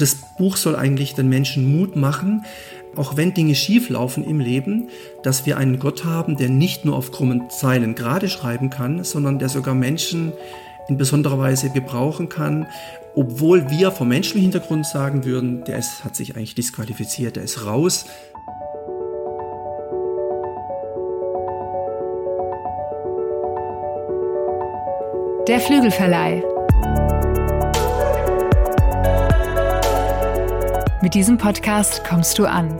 Das Buch soll eigentlich den Menschen Mut machen, auch wenn Dinge schief laufen im Leben, dass wir einen Gott haben, der nicht nur auf krummen Zeilen gerade schreiben kann, sondern der sogar Menschen in besonderer Weise gebrauchen kann, obwohl wir vom menschlichen Hintergrund sagen würden, der ist, hat sich eigentlich disqualifiziert, der ist raus. Der Flügelverleih. Mit diesem Podcast kommst du an.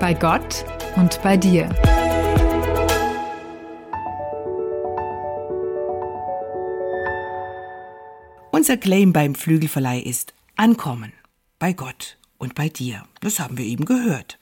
Bei Gott und bei dir. Unser Claim beim Flügelverleih ist Ankommen bei Gott und bei dir. Das haben wir eben gehört.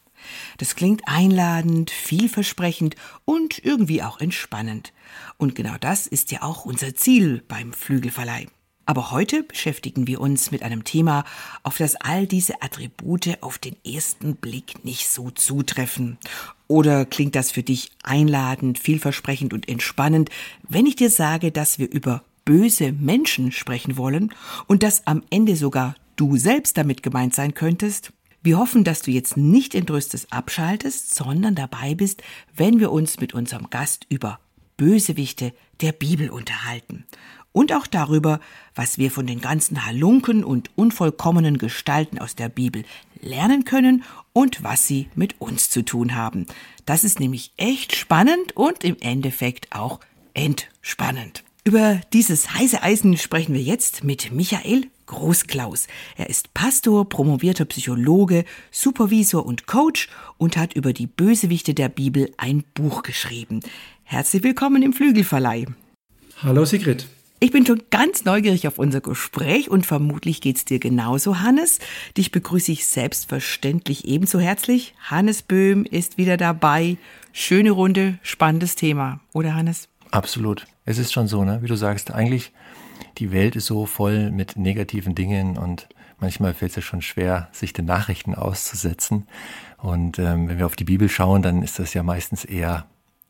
Das klingt einladend, vielversprechend und irgendwie auch entspannend. Und genau das ist ja auch unser Ziel beim Flügelverleih. Aber heute beschäftigen wir uns mit einem Thema, auf das all diese Attribute auf den ersten Blick nicht so zutreffen. Oder klingt das für dich einladend, vielversprechend und entspannend, wenn ich dir sage, dass wir über böse Menschen sprechen wollen und dass am Ende sogar du selbst damit gemeint sein könntest? Wir hoffen, dass du jetzt nicht entrüstet abschaltest, sondern dabei bist, wenn wir uns mit unserem Gast über Bösewichte der Bibel unterhalten. Und auch darüber, was wir von den ganzen Halunken und unvollkommenen Gestalten aus der Bibel lernen können und was sie mit uns zu tun haben. Das ist nämlich echt spannend und im Endeffekt auch entspannend. Über dieses heiße Eisen sprechen wir jetzt mit Michael Großklaus. Er ist Pastor, promovierter Psychologe, Supervisor und Coach und hat über die Bösewichte der Bibel ein Buch geschrieben. Herzlich willkommen im Flügelverleih. Hallo Sigrid. Ich bin schon ganz neugierig auf unser Gespräch und vermutlich geht's dir genauso, Hannes. Dich begrüße ich selbstverständlich ebenso herzlich. Hannes Böhm ist wieder dabei. Schöne Runde, spannendes Thema, oder Hannes? Absolut. Es ist schon so, ne? wie du sagst, eigentlich die Welt ist so voll mit negativen Dingen und manchmal fällt es ja schon schwer, sich den Nachrichten auszusetzen. Und ähm, wenn wir auf die Bibel schauen, dann ist das ja meistens eher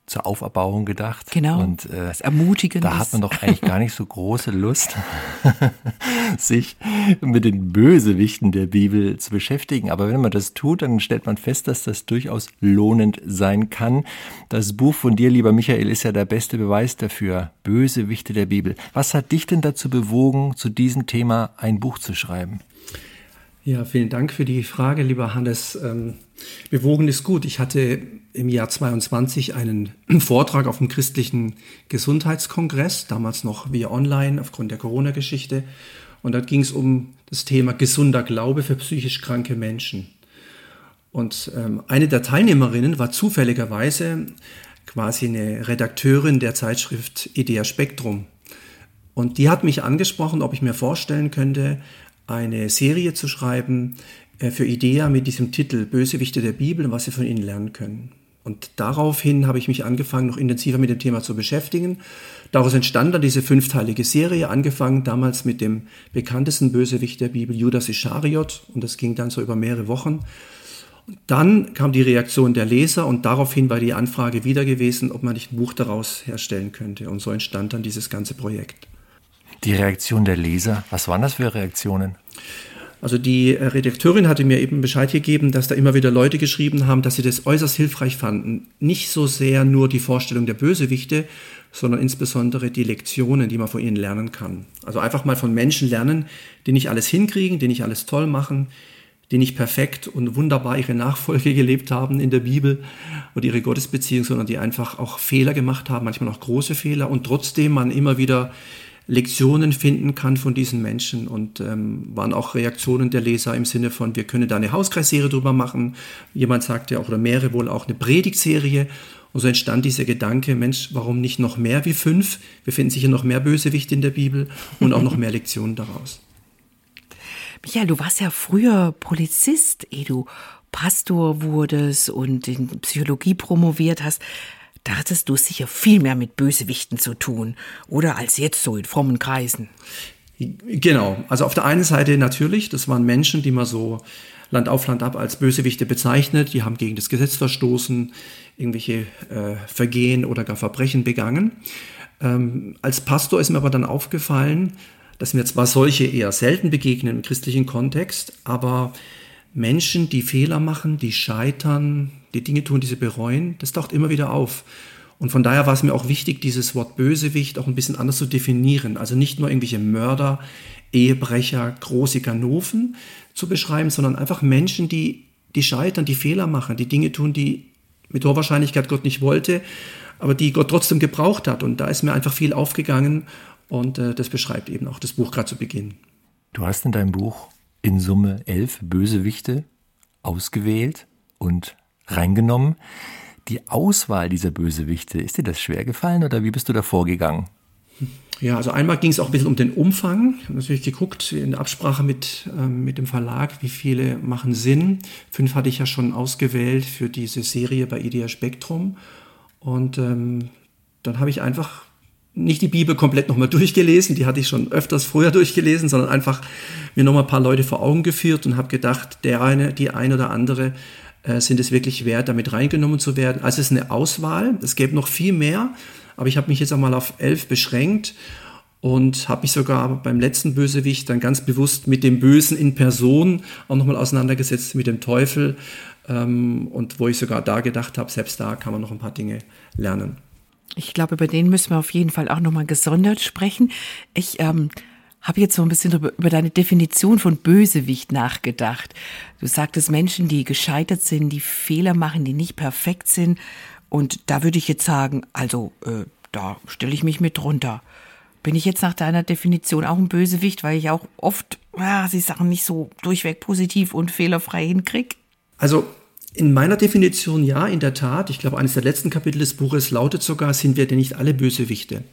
zur Auferbauung gedacht. Genau. Und äh, das Ermutigendes. Da hat man doch eigentlich gar nicht so große Lust, sich mit den Bösewichten der Bibel zu beschäftigen. Aber wenn man das tut, dann stellt man fest, dass das durchaus lohnend sein kann. Das Buch von dir, lieber Michael, ist ja der beste Beweis dafür. Bösewichte der Bibel. Was hat dich denn dazu bewogen, zu diesem Thema ein Buch zu schreiben? Ja, vielen Dank für die Frage, lieber Hannes. Ähm, bewogen ist gut. Ich hatte im Jahr 22 einen Vortrag auf dem christlichen Gesundheitskongress, damals noch via online aufgrund der Corona-Geschichte. Und da ging es um das Thema gesunder Glaube für psychisch kranke Menschen. Und ähm, eine der Teilnehmerinnen war zufälligerweise quasi eine Redakteurin der Zeitschrift Idea Spektrum. Und die hat mich angesprochen, ob ich mir vorstellen könnte, eine Serie zu schreiben äh, für IDEA mit diesem Titel Bösewichte der Bibel und was wir von ihnen lernen können. Und daraufhin habe ich mich angefangen, noch intensiver mit dem Thema zu beschäftigen. Daraus entstand dann diese fünfteilige Serie, angefangen damals mit dem bekanntesten Bösewicht der Bibel, Judas Ischariot. Und das ging dann so über mehrere Wochen. Und dann kam die Reaktion der Leser und daraufhin war die Anfrage wieder gewesen, ob man nicht ein Buch daraus herstellen könnte. Und so entstand dann dieses ganze Projekt. Die Reaktion der Leser, was waren das für Reaktionen? Also die äh, Redakteurin hatte mir eben Bescheid gegeben, dass da immer wieder Leute geschrieben haben, dass sie das äußerst hilfreich fanden. Nicht so sehr nur die Vorstellung der Bösewichte, sondern insbesondere die Lektionen, die man von ihnen lernen kann. Also einfach mal von Menschen lernen, die nicht alles hinkriegen, die nicht alles toll machen, die nicht perfekt und wunderbar ihre Nachfolge gelebt haben in der Bibel oder ihre Gottesbeziehung, sondern die einfach auch Fehler gemacht haben, manchmal auch große Fehler und trotzdem man immer wieder Lektionen finden kann von diesen Menschen und ähm, waren auch Reaktionen der Leser im Sinne von, wir können da eine Hauskreisserie drüber machen. Jemand sagte auch, oder mehrere wohl auch eine Predigtserie. Und so entstand dieser Gedanke, Mensch, warum nicht noch mehr wie fünf? Wir finden sicher noch mehr Bösewichte in der Bibel und auch noch mehr Lektionen daraus. Michael, du warst ja früher Polizist, ehe du Pastor wurdest und in Psychologie promoviert hast. Da hattest du sicher viel mehr mit Bösewichten zu tun, oder als jetzt so in frommen Kreisen. Genau, also auf der einen Seite natürlich, das waren Menschen, die man so Land auf Land ab als Bösewichte bezeichnet, die haben gegen das Gesetz verstoßen, irgendwelche äh, Vergehen oder gar Verbrechen begangen. Ähm, als Pastor ist mir aber dann aufgefallen, dass mir zwar solche eher selten begegnen im christlichen Kontext, aber Menschen, die Fehler machen, die scheitern, die Dinge tun, die sie bereuen, das taucht immer wieder auf. Und von daher war es mir auch wichtig, dieses Wort Bösewicht auch ein bisschen anders zu definieren. Also nicht nur irgendwelche Mörder, Ehebrecher, große Ganoven zu beschreiben, sondern einfach Menschen, die, die scheitern, die Fehler machen, die Dinge tun, die mit hoher Wahrscheinlichkeit Gott nicht wollte, aber die Gott trotzdem gebraucht hat. Und da ist mir einfach viel aufgegangen und äh, das beschreibt eben auch das Buch gerade zu Beginn. Du hast in deinem Buch in Summe elf Bösewichte ausgewählt und reingenommen. Die Auswahl dieser Bösewichte, ist dir das schwer gefallen oder wie bist du da vorgegangen? Ja, also einmal ging es auch ein bisschen um den Umfang. Ich habe natürlich geguckt in der Absprache mit, ähm, mit dem Verlag, wie viele machen Sinn. Fünf hatte ich ja schon ausgewählt für diese Serie bei Idea Spektrum. Und ähm, dann habe ich einfach nicht die Bibel komplett nochmal durchgelesen, die hatte ich schon öfters früher durchgelesen, sondern einfach mir nochmal ein paar Leute vor Augen geführt und habe gedacht, der eine, die eine oder andere äh, sind es wirklich wert, damit reingenommen zu werden. Also es ist eine Auswahl, es gäbe noch viel mehr, aber ich habe mich jetzt auch mal auf elf beschränkt und habe mich sogar beim letzten Bösewicht dann ganz bewusst mit dem Bösen in Person auch nochmal auseinandergesetzt, mit dem Teufel ähm, und wo ich sogar da gedacht habe, selbst da kann man noch ein paar Dinge lernen. Ich glaube, über den müssen wir auf jeden Fall auch nochmal gesondert sprechen. Ich ähm, habe jetzt so ein bisschen über, deine Definition von Bösewicht nachgedacht. Du sagtest Menschen, die gescheitert sind, die Fehler machen, die nicht perfekt sind. Und da würde ich jetzt sagen, also äh, da stelle ich mich mit drunter. Bin ich jetzt nach deiner Definition auch ein Bösewicht, weil ich auch oft, ja, sie Sachen nicht so durchweg positiv und fehlerfrei hinkrieg? Also in meiner Definition ja, in der Tat. Ich glaube, eines der letzten Kapitel des Buches lautet sogar, sind wir denn nicht alle Bösewichte?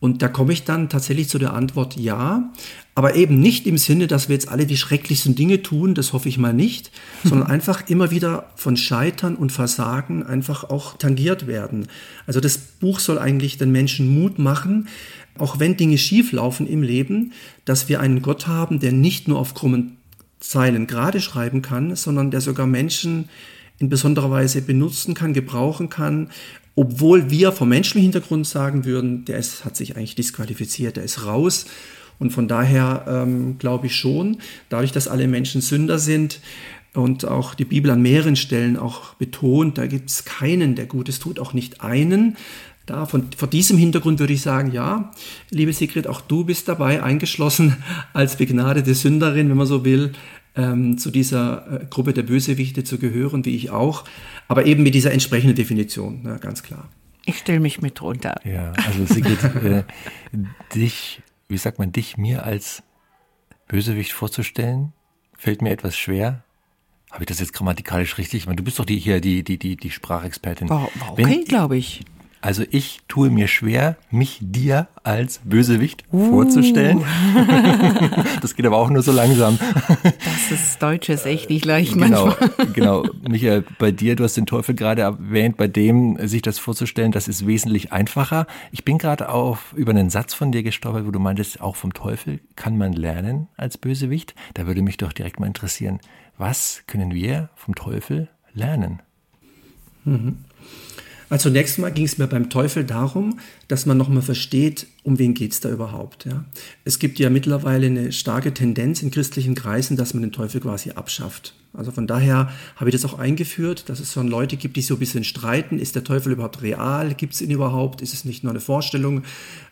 Und da komme ich dann tatsächlich zu der Antwort ja, aber eben nicht im Sinne, dass wir jetzt alle die schrecklichsten Dinge tun, das hoffe ich mal nicht, sondern einfach immer wieder von Scheitern und Versagen einfach auch tangiert werden. Also das Buch soll eigentlich den Menschen Mut machen, auch wenn Dinge schief laufen im Leben, dass wir einen Gott haben, der nicht nur auf krummen Zeilen gerade schreiben kann, sondern der sogar Menschen in besonderer Weise benutzen kann, gebrauchen kann, obwohl wir vom menschlichen Hintergrund sagen würden, der ist, hat sich eigentlich disqualifiziert, der ist raus. Und von daher ähm, glaube ich schon, dadurch, dass alle Menschen Sünder sind und auch die Bibel an mehreren Stellen auch betont, da gibt es keinen, der Gutes tut, auch nicht einen. Da, von, vor diesem Hintergrund würde ich sagen, ja, liebe Sigrid, auch du bist dabei eingeschlossen als begnadete Sünderin, wenn man so will, ähm, zu dieser äh, Gruppe der Bösewichte zu gehören, wie ich auch, aber eben mit dieser entsprechenden Definition, ne, ganz klar. Ich stelle mich mit runter. Ja, also Sigrid, äh, dich, wie sagt man, dich mir als Bösewicht vorzustellen, fällt mir etwas schwer. Habe ich das jetzt grammatikalisch richtig? Ich meine, du bist doch die hier die die die die Sprachexpertin. War, war okay, glaube ich. Also ich tue mir schwer, mich dir als Bösewicht uh. vorzustellen. das geht aber auch nur so langsam. Das ist Deutsches echt nicht leicht genau, manchmal. Genau, Michael, bei dir, du hast den Teufel gerade erwähnt, bei dem sich das vorzustellen, das ist wesentlich einfacher. Ich bin gerade auf über einen Satz von dir gestolpert, wo du meintest, auch vom Teufel kann man lernen als Bösewicht. Da würde mich doch direkt mal interessieren, was können wir vom Teufel lernen? Mhm. Also zunächst mal ging es mir beim Teufel darum, dass man nochmal versteht, um wen geht es da überhaupt. Ja? Es gibt ja mittlerweile eine starke Tendenz in christlichen Kreisen, dass man den Teufel quasi abschafft. Also von daher habe ich das auch eingeführt, dass es so Leute gibt, die so ein bisschen streiten, ist der Teufel überhaupt real, gibt es ihn überhaupt, ist es nicht nur eine Vorstellung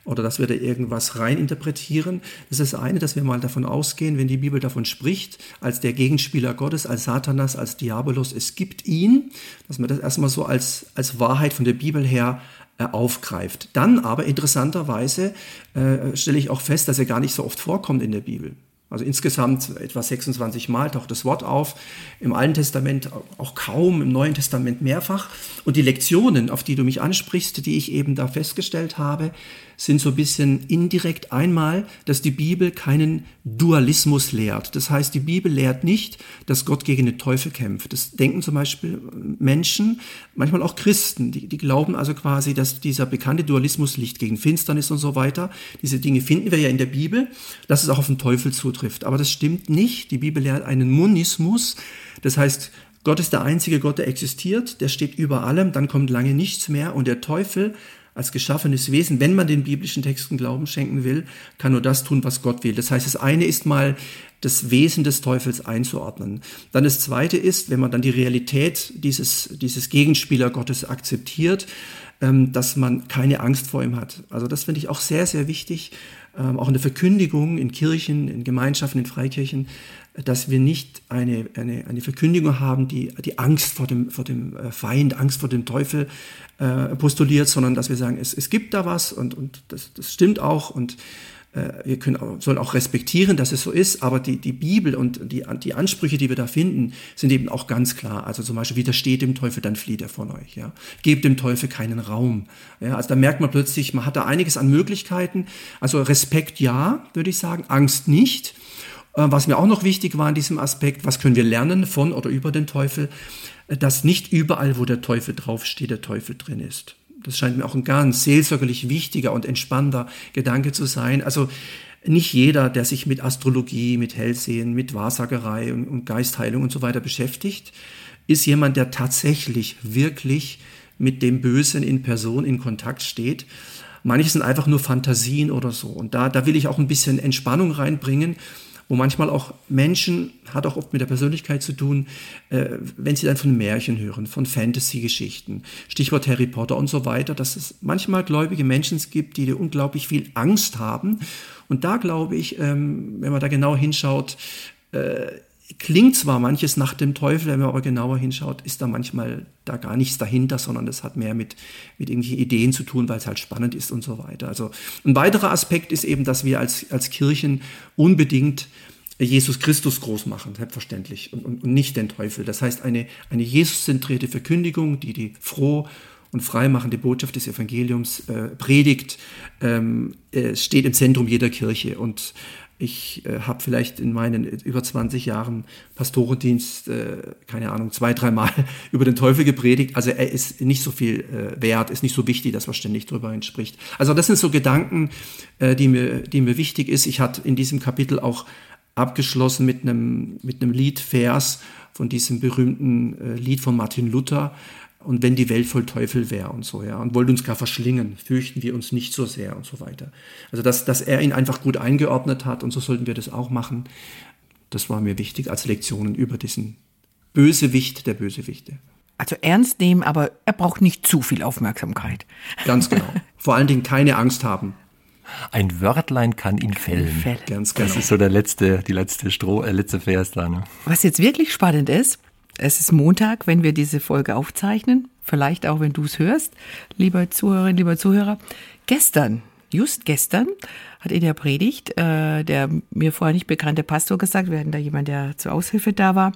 oder dass wir da irgendwas reininterpretieren. Das ist das eine, dass wir mal davon ausgehen, wenn die Bibel davon spricht, als der Gegenspieler Gottes, als Satanas, als Diabolos, es gibt ihn, dass man das erstmal so als, als Wahrheit von der Bibel her aufgreift. Dann aber interessanterweise äh, stelle ich auch fest, dass er gar nicht so oft vorkommt in der Bibel. Also insgesamt etwa 26 Mal taucht das Wort auf, im Alten Testament auch kaum, im Neuen Testament mehrfach. Und die Lektionen, auf die du mich ansprichst, die ich eben da festgestellt habe, sind so ein bisschen indirekt einmal, dass die Bibel keinen Dualismus lehrt. Das heißt, die Bibel lehrt nicht, dass Gott gegen den Teufel kämpft. Das denken zum Beispiel Menschen, manchmal auch Christen, die, die glauben also quasi, dass dieser bekannte Dualismus Licht gegen Finsternis und so weiter, diese Dinge finden wir ja in der Bibel, dass es auch auf den Teufel zutrifft. Aber das stimmt nicht. Die Bibel lehrt einen Monismus. Das heißt, Gott ist der einzige Gott, der existiert, der steht über allem, dann kommt lange nichts mehr und der Teufel als geschaffenes Wesen, wenn man den biblischen Texten Glauben schenken will, kann nur das tun, was Gott will. Das heißt, das eine ist mal das Wesen des Teufels einzuordnen. Dann das zweite ist, wenn man dann die Realität dieses, dieses Gegenspieler Gottes akzeptiert, ähm, dass man keine Angst vor ihm hat. Also das finde ich auch sehr, sehr wichtig, ähm, auch in der Verkündigung in Kirchen, in Gemeinschaften, in Freikirchen, dass wir nicht eine, eine, eine Verkündigung haben, die die Angst vor dem, vor dem äh, Feind, Angst vor dem Teufel äh, postuliert, sondern dass wir sagen, es, es gibt da was und, und das, das stimmt auch und äh, wir können, sollen auch respektieren, dass es so ist, aber die, die Bibel und die, die Ansprüche, die wir da finden, sind eben auch ganz klar. Also zum Beispiel, widersteht dem Teufel, dann flieht er von euch. Ja? Gebt dem Teufel keinen Raum. Ja? Also da merkt man plötzlich, man hat da einiges an Möglichkeiten. Also Respekt ja, würde ich sagen, Angst nicht. Äh, was mir auch noch wichtig war in diesem Aspekt, was können wir lernen von oder über den Teufel, äh, dass nicht überall, wo der Teufel draufsteht, der Teufel drin ist. Das scheint mir auch ein ganz seelsorgerlich wichtiger und entspannter Gedanke zu sein. Also nicht jeder, der sich mit Astrologie, mit Hellsehen, mit Wahrsagerei und, und Geistheilung und so weiter beschäftigt, ist jemand, der tatsächlich wirklich mit dem Bösen in Person in Kontakt steht. Manche sind einfach nur Fantasien oder so. Und da, da will ich auch ein bisschen Entspannung reinbringen wo manchmal auch Menschen, hat auch oft mit der Persönlichkeit zu tun, äh, wenn sie dann von Märchen hören, von Fantasy-Geschichten, Stichwort Harry Potter und so weiter, dass es manchmal gläubige Menschen gibt, die unglaublich viel Angst haben. Und da glaube ich, ähm, wenn man da genau hinschaut, äh, klingt zwar manches nach dem Teufel, wenn man aber genauer hinschaut, ist da manchmal da gar nichts dahinter, sondern das hat mehr mit, mit irgendwelchen Ideen zu tun, weil es halt spannend ist und so weiter. Also ein weiterer Aspekt ist eben, dass wir als, als Kirchen unbedingt Jesus Christus groß machen, selbstverständlich, und, und, und nicht den Teufel. Das heißt, eine, eine Jesus-zentrierte Verkündigung, die die froh und freimachende Botschaft des Evangeliums äh, predigt, ähm, äh, steht im Zentrum jeder Kirche. Und ich äh, habe vielleicht in meinen über 20 Jahren Pastorendienst, äh, keine Ahnung, zwei, dreimal über den Teufel gepredigt. Also er ist nicht so viel äh, wert, ist nicht so wichtig, dass man ständig drüber spricht. Also das sind so Gedanken, äh, die, mir, die mir wichtig ist. Ich hatte in diesem Kapitel auch abgeschlossen mit einem, mit einem Liedvers von diesem berühmten äh, Lied von Martin Luther, und wenn die Welt voll Teufel wäre und so, ja, und wollte uns gar verschlingen, fürchten wir uns nicht so sehr und so weiter. Also, dass, dass er ihn einfach gut eingeordnet hat und so sollten wir das auch machen, das war mir wichtig als Lektionen über diesen Bösewicht der Bösewichte. Also ernst nehmen, aber er braucht nicht zu viel Aufmerksamkeit. Ganz genau. Vor allen Dingen keine Angst haben. Ein Wörtlein kann ihn fällen. Fällen. Ganz genau. Das ist so der letzte, die letzte Stroh, äh, letzte Vers da. Ne? Was jetzt wirklich spannend ist, es ist Montag, wenn wir diese Folge aufzeichnen. Vielleicht auch, wenn du es hörst, lieber Zuhörerin, lieber Zuhörer. Gestern, just gestern, hat in der Predigt äh, der mir vorher nicht bekannte Pastor gesagt, wir hatten da jemand, der zur Aushilfe da war.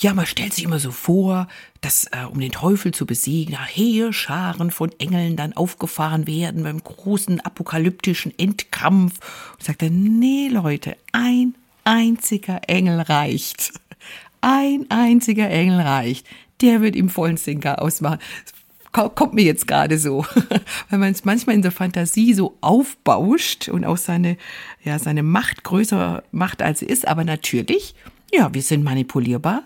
Ja, man stellt sich immer so vor, dass äh, um den Teufel zu besiegen, Heerscharen von Engeln dann aufgefahren werden beim großen apokalyptischen Endkampf. Und sagt er, nee Leute, ein einziger Engel reicht. Ein einziger Engel reicht. Der wird ihm vollen Stinker ausmachen. Kommt mir jetzt gerade so, weil man es manchmal in der Fantasie so aufbauscht und auch seine, ja, seine Macht größer macht, als sie ist. Aber natürlich, ja, wir sind manipulierbar,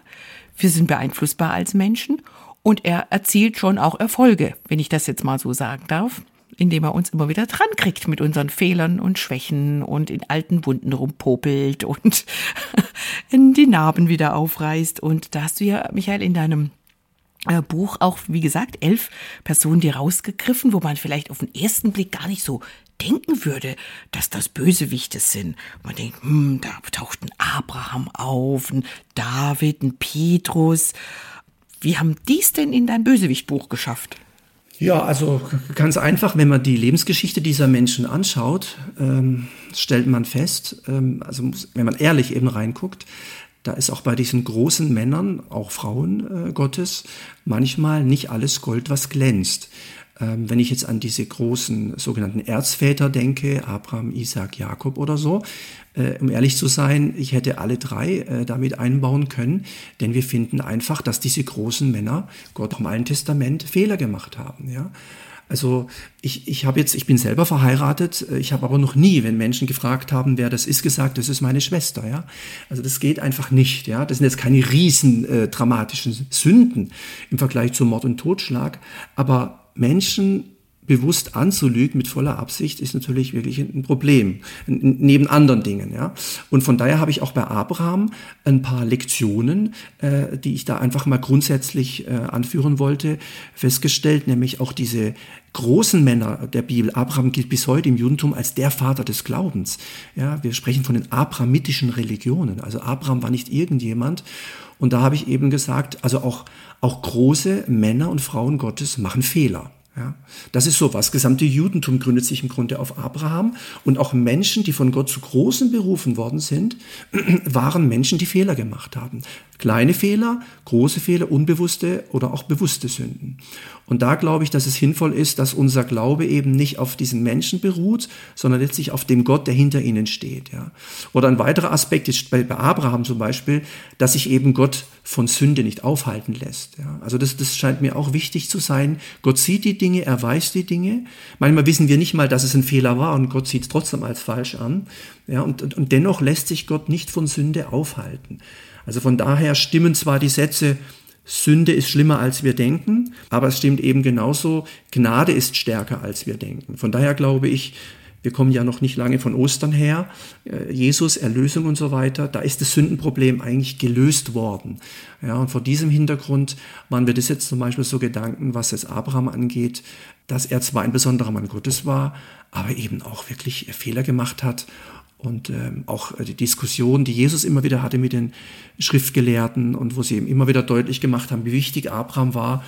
wir sind beeinflussbar als Menschen und er erzielt schon auch Erfolge, wenn ich das jetzt mal so sagen darf indem er uns immer wieder dran kriegt mit unseren Fehlern und Schwächen und in alten Wunden rumpopelt und die Narben wieder aufreißt. Und da hast du ja, Michael, in deinem äh, Buch auch, wie gesagt, elf Personen dir rausgegriffen, wo man vielleicht auf den ersten Blick gar nicht so denken würde, dass das Bösewichte sind. Man denkt, hm, da taucht ein Abraham auf, ein David, ein Petrus. Wie haben dies denn in dein Bösewichtbuch geschafft? Ja, also ganz einfach, wenn man die Lebensgeschichte dieser Menschen anschaut, ähm, stellt man fest, ähm, also wenn man ehrlich eben reinguckt, da ist auch bei diesen großen Männern, auch Frauen äh, Gottes, manchmal nicht alles Gold, was glänzt. Ähm, wenn ich jetzt an diese großen sogenannten Erzväter denke, Abraham, Isaac, Jakob oder so, äh, um ehrlich zu sein, ich hätte alle drei äh, damit einbauen können, denn wir finden einfach, dass diese großen Männer Gott im Alten Testament Fehler gemacht haben. Ja? Also ich, ich habe jetzt, ich bin selber verheiratet, äh, ich habe aber noch nie, wenn Menschen gefragt haben, wer das ist, gesagt, das ist meine Schwester, ja. Also das geht einfach nicht, ja. Das sind jetzt keine riesen äh, dramatischen Sünden im Vergleich zu Mord und Totschlag, aber Menschen bewusst anzulügen mit voller Absicht ist natürlich wirklich ein Problem, neben anderen Dingen. Ja. Und von daher habe ich auch bei Abraham ein paar Lektionen, äh, die ich da einfach mal grundsätzlich äh, anführen wollte, festgestellt, nämlich auch diese großen Männer der Bibel. Abraham gilt bis heute im Judentum als der Vater des Glaubens. Ja, wir sprechen von den abrahamitischen Religionen. Also Abraham war nicht irgendjemand. Und da habe ich eben gesagt, also auch, auch große Männer und Frauen Gottes machen Fehler. Ja, das ist so was. Gesamte Judentum gründet sich im Grunde auf Abraham und auch Menschen, die von Gott zu Großen berufen worden sind, waren Menschen, die Fehler gemacht haben. Kleine Fehler, große Fehler, unbewusste oder auch bewusste Sünden. Und da glaube ich, dass es sinnvoll ist, dass unser Glaube eben nicht auf diesen Menschen beruht, sondern letztlich auf dem Gott, der hinter ihnen steht. Ja. Oder ein weiterer Aspekt ist bei, Abraham zum Beispiel, dass sich eben Gott von Sünde nicht aufhalten lässt. Ja. Also das, das scheint mir auch wichtig zu sein. Gott sieht die Dinge, er weiß die Dinge. Manchmal wissen wir nicht mal, dass es ein Fehler war und Gott sieht es trotzdem als falsch an. Ja, und, und, und dennoch lässt sich Gott nicht von Sünde aufhalten. Also von daher stimmen zwar die Sätze, Sünde ist schlimmer als wir denken, aber es stimmt eben genauso, Gnade ist stärker als wir denken. Von daher glaube ich, wir kommen ja noch nicht lange von Ostern her, äh, Jesus, Erlösung und so weiter, da ist das Sündenproblem eigentlich gelöst worden. Ja, und vor diesem Hintergrund waren wir das jetzt zum Beispiel so Gedanken, was es Abraham angeht, dass er zwar ein besonderer Mann Gottes war, aber eben auch wirklich Fehler gemacht hat und ähm, auch äh, die Diskussion, die Jesus immer wieder hatte mit den Schriftgelehrten und wo sie ihm immer wieder deutlich gemacht haben, wie wichtig Abraham war.